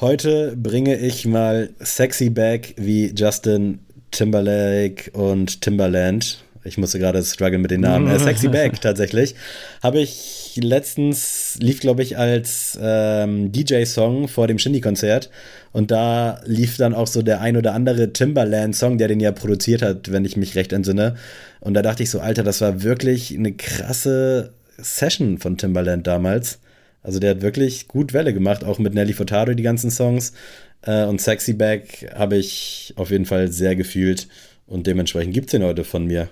Heute bringe ich mal Sexy Back wie Justin Timberlake und Timberland ich musste gerade strugglen mit den Namen. Äh, Sexy Back tatsächlich. Habe ich letztens, lief glaube ich als ähm, DJ-Song vor dem Shindy-Konzert. Und da lief dann auch so der ein oder andere Timberland-Song, der den ja produziert hat, wenn ich mich recht entsinne. Und da dachte ich so, Alter, das war wirklich eine krasse Session von Timberland damals. Also der hat wirklich gut Welle gemacht, auch mit Nelly Furtado die ganzen Songs. Äh, und Sexy Back habe ich auf jeden Fall sehr gefühlt. Und dementsprechend gibt es den heute von mir.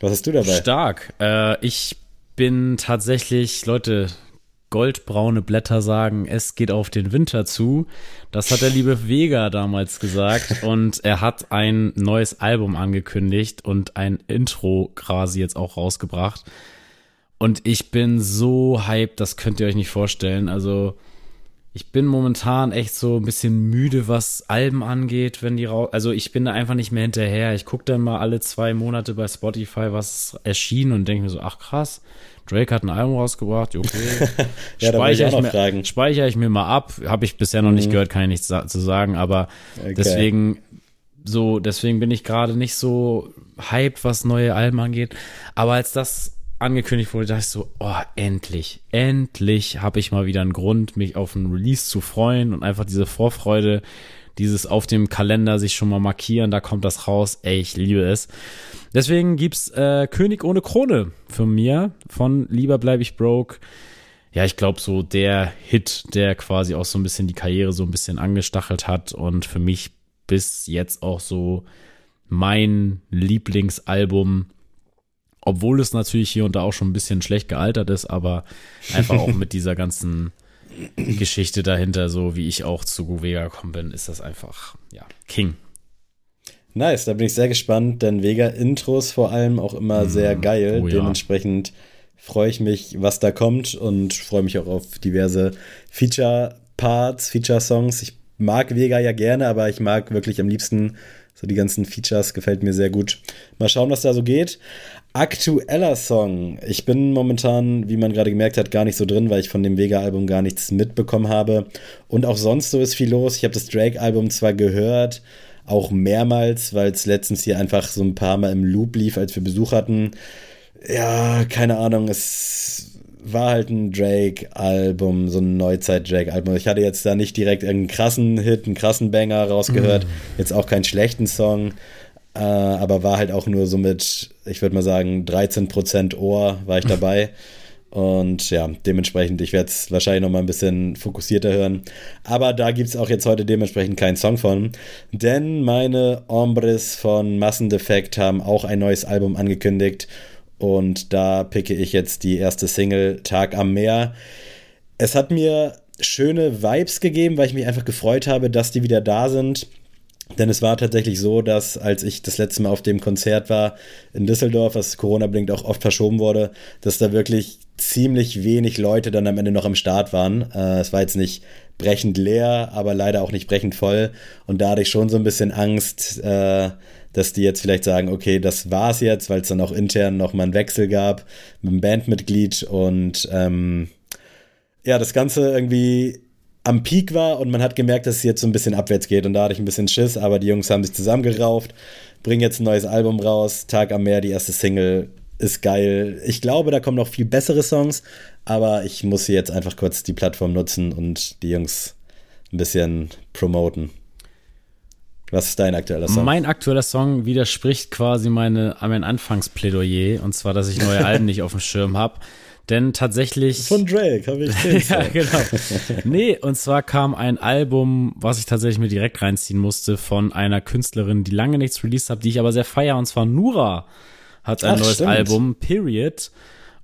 Was hast du dabei? Stark. Äh, ich bin tatsächlich, Leute, goldbraune Blätter sagen, es geht auf den Winter zu. Das hat der liebe Vega damals gesagt und er hat ein neues Album angekündigt und ein Intro quasi jetzt auch rausgebracht. Und ich bin so hyped, das könnt ihr euch nicht vorstellen. Also ich bin momentan echt so ein bisschen müde, was Alben angeht, wenn die raus. Also ich bin da einfach nicht mehr hinterher. Ich gucke dann mal alle zwei Monate bei Spotify, was erschien und denke mir so, ach krass, Drake hat ein Album rausgebracht, okay. ja, speichere, ich, ich mir, speichere ich mir mal ab. Habe ich bisher noch mhm. nicht gehört, kann ich nichts zu sagen, aber okay. deswegen so, deswegen bin ich gerade nicht so hyped, was neue Alben angeht. Aber als das angekündigt wurde, dachte ich so, oh, endlich, endlich habe ich mal wieder einen Grund, mich auf einen Release zu freuen und einfach diese Vorfreude, dieses auf dem Kalender sich schon mal markieren, da kommt das raus, ey, ich liebe es. Deswegen gibt's äh, König ohne Krone für mir von Lieber bleib ich broke. ja, ich glaube, so der Hit, der quasi auch so ein bisschen die Karriere so ein bisschen angestachelt hat und für mich bis jetzt auch so mein Lieblingsalbum, obwohl es natürlich hier und da auch schon ein bisschen schlecht gealtert ist, aber einfach auch mit dieser ganzen Geschichte dahinter, so wie ich auch zu Vega gekommen bin, ist das einfach, ja, King. Nice, da bin ich sehr gespannt, denn Vega-Intros vor allem auch immer mm, sehr geil. Oh ja. Dementsprechend freue ich mich, was da kommt und freue mich auch auf diverse Feature-Parts, Feature-Songs. Ich mag Vega ja gerne, aber ich mag wirklich am liebsten so die ganzen Features, gefällt mir sehr gut. Mal schauen, was da so geht. Aktueller Song. Ich bin momentan, wie man gerade gemerkt hat, gar nicht so drin, weil ich von dem Vega-Album gar nichts mitbekommen habe. Und auch sonst so ist viel los. Ich habe das Drake-Album zwar gehört, auch mehrmals, weil es letztens hier einfach so ein paar Mal im Loop lief, als wir Besuch hatten ja, keine Ahnung, es war halt ein Drake-Album, so ein Neuzeit-Drake-Album. Ich hatte jetzt da nicht direkt irgendeinen krassen Hit, einen krassen Banger rausgehört, mm. jetzt auch keinen schlechten Song, äh, aber war halt auch nur so mit, ich würde mal sagen, 13% Ohr war ich dabei. Und ja, dementsprechend, ich werde es wahrscheinlich noch mal ein bisschen fokussierter hören. Aber da gibt es auch jetzt heute dementsprechend keinen Song von. Denn meine Ombres von Massendefekt haben auch ein neues Album angekündigt. Und da picke ich jetzt die erste Single Tag am Meer. Es hat mir schöne Vibes gegeben, weil ich mich einfach gefreut habe, dass die wieder da sind. Denn es war tatsächlich so, dass als ich das letzte Mal auf dem Konzert war in Düsseldorf, was Corona-bedingt auch oft verschoben wurde, dass da wirklich ziemlich wenig Leute dann am Ende noch am Start waren. Äh, es war jetzt nicht brechend leer, aber leider auch nicht brechend voll. Und da hatte ich schon so ein bisschen Angst, äh, dass die jetzt vielleicht sagen, okay, das war's jetzt, weil es dann auch intern noch mal einen Wechsel gab mit einem Bandmitglied und ähm, ja, das Ganze irgendwie am Peak war und man hat gemerkt, dass es jetzt so ein bisschen abwärts geht und da hatte ich ein bisschen Schiss, aber die Jungs haben sich zusammengerauft, bringen jetzt ein neues Album raus, Tag am Meer, die erste Single ist geil. Ich glaube, da kommen noch viel bessere Songs, aber ich muss hier jetzt einfach kurz die Plattform nutzen und die Jungs ein bisschen promoten. Was ist dein aktueller Song? Mein aktueller Song widerspricht quasi meine, mein Anfangsplädoyer, und zwar, dass ich neue Alben nicht auf dem Schirm habe. Denn tatsächlich. Von Drake habe ich den Ja, genau. Nee, und zwar kam ein Album, was ich tatsächlich mir direkt reinziehen musste, von einer Künstlerin, die lange nichts released hat, die ich aber sehr feier, und zwar Nura hat ein Ach, neues stimmt. Album, Period.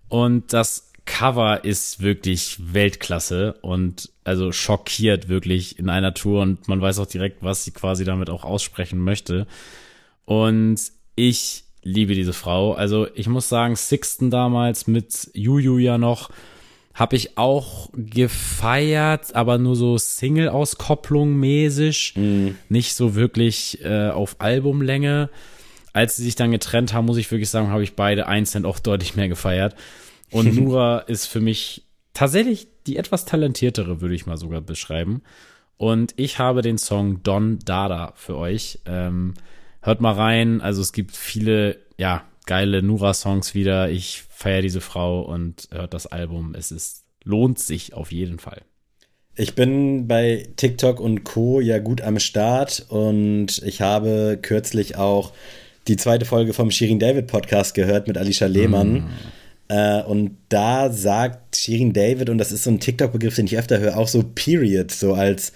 Und das Cover ist wirklich Weltklasse und also schockiert wirklich in einer Tour und man weiß auch direkt, was sie quasi damit auch aussprechen möchte. Und ich liebe diese Frau. Also ich muss sagen, Sixten damals mit Juju ja noch, habe ich auch gefeiert, aber nur so Single-Auskopplung mäßig, mhm. nicht so wirklich äh, auf Albumlänge. Als sie sich dann getrennt haben, muss ich wirklich sagen, habe ich beide einzeln auch deutlich mehr gefeiert. Und Nura ist für mich tatsächlich die etwas talentiertere, würde ich mal sogar beschreiben. Und ich habe den Song Don Dada für euch. Ähm, hört mal rein. Also es gibt viele, ja, geile Nura-Songs wieder. Ich feiere diese Frau und hört das Album. Es ist, lohnt sich auf jeden Fall. Ich bin bei TikTok und Co. ja gut am Start und ich habe kürzlich auch die zweite Folge vom Shirin David Podcast gehört mit Alicia Lehmann. Mm. Äh, und da sagt Shirin David, und das ist so ein TikTok-Begriff, den ich öfter höre, auch so Period, so als,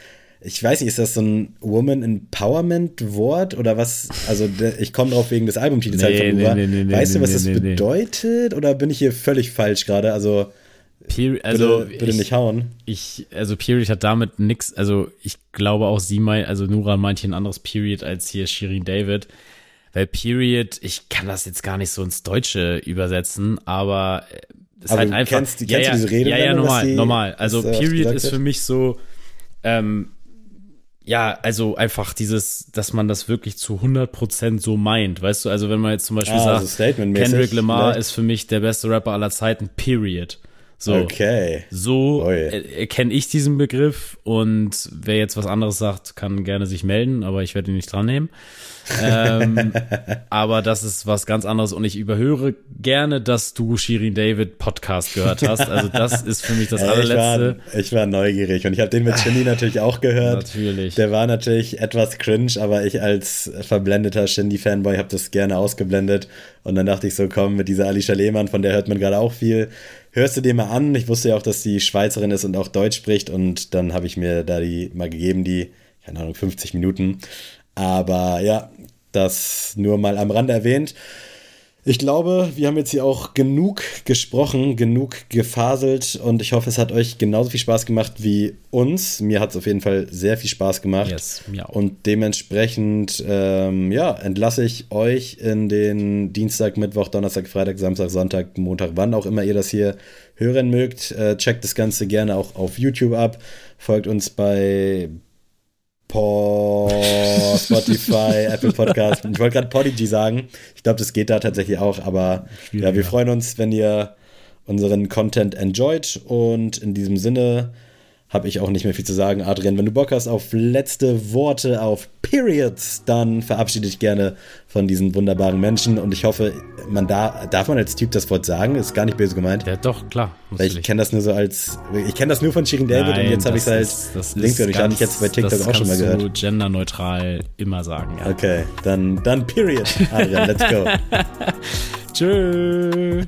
ich weiß nicht, ist das so ein Woman Empowerment-Wort oder was? Also ich komme drauf wegen des Albumtitels nee, halt von nee, nee, nee, Weißt du, was das bedeutet? Oder bin ich hier völlig falsch gerade? Also Period, also bitte, bitte ich, nicht hauen. Ich, also Period hat damit nichts, also ich glaube auch sie meint, also Nura meint hier ein anderes Period als hier Shirin David. Weil Period, ich kann das jetzt gar nicht so ins Deutsche übersetzen, aber es ist aber halt einfach. Kennst, kennst ja, du diese Rede? Ja, ja, normal, normal. Also äh, Period ist für mich so, ähm, ja, also einfach dieses, dass man das wirklich zu 100% so meint, weißt du, also wenn man jetzt zum Beispiel ah, sagt, also Kendrick Lamar vielleicht? ist für mich der beste Rapper aller Zeiten, Period. So, okay. so erkenne ich diesen Begriff und wer jetzt was anderes sagt, kann gerne sich melden, aber ich werde ihn nicht dran nehmen ähm, aber das ist was ganz anderes und ich überhöre gerne, dass du Shirin David Podcast gehört hast. Also das ist für mich das allerletzte. Ich war, ich war neugierig und ich habe den mit Shindy natürlich auch gehört. Natürlich. Der war natürlich etwas cringe, aber ich als verblendeter Shindy-Fanboy habe das gerne ausgeblendet und dann dachte ich so, komm, mit dieser Alicia Lehmann, von der hört man gerade auch viel, hörst du dir mal an. Ich wusste ja auch, dass sie Schweizerin ist und auch Deutsch spricht und dann habe ich mir da die mal gegeben, die, keine Ahnung, 50 Minuten. Aber ja, das nur mal am Rande erwähnt. Ich glaube, wir haben jetzt hier auch genug gesprochen, genug gefaselt und ich hoffe, es hat euch genauso viel Spaß gemacht wie uns. Mir hat es auf jeden Fall sehr viel Spaß gemacht. Yes, mir auch. Und dementsprechend, ähm, ja, entlasse ich euch in den Dienstag, Mittwoch, Donnerstag, Freitag, Samstag, Sonntag, Montag, wann auch immer ihr das hier hören mögt. Äh, checkt das Ganze gerne auch auf YouTube ab. Folgt uns bei Paw, Spotify, Apple Podcast. Ich wollte gerade Podigy sagen. Ich glaube, das geht da tatsächlich auch, aber ja, wir freuen uns, wenn ihr unseren Content enjoyt und in diesem Sinne habe ich auch nicht mehr viel zu sagen. Adrian, wenn du Bock hast auf letzte Worte, auf Periods, dann verabschiede dich gerne von diesen wunderbaren Menschen und ich hoffe, man da, darf man als Typ das Wort sagen? Ist gar nicht böse gemeint. Ja, doch, klar. Weil ich kenne das nur so als, ich kenne das nur von Shirin David Nein, und jetzt habe ich das es als das Link ist gehört. Ich habe ich jetzt bei TikTok das auch schon mal kannst gehört. du genderneutral immer sagen, ja. Okay, dann, dann Period. Adrian, let's go. Tschö.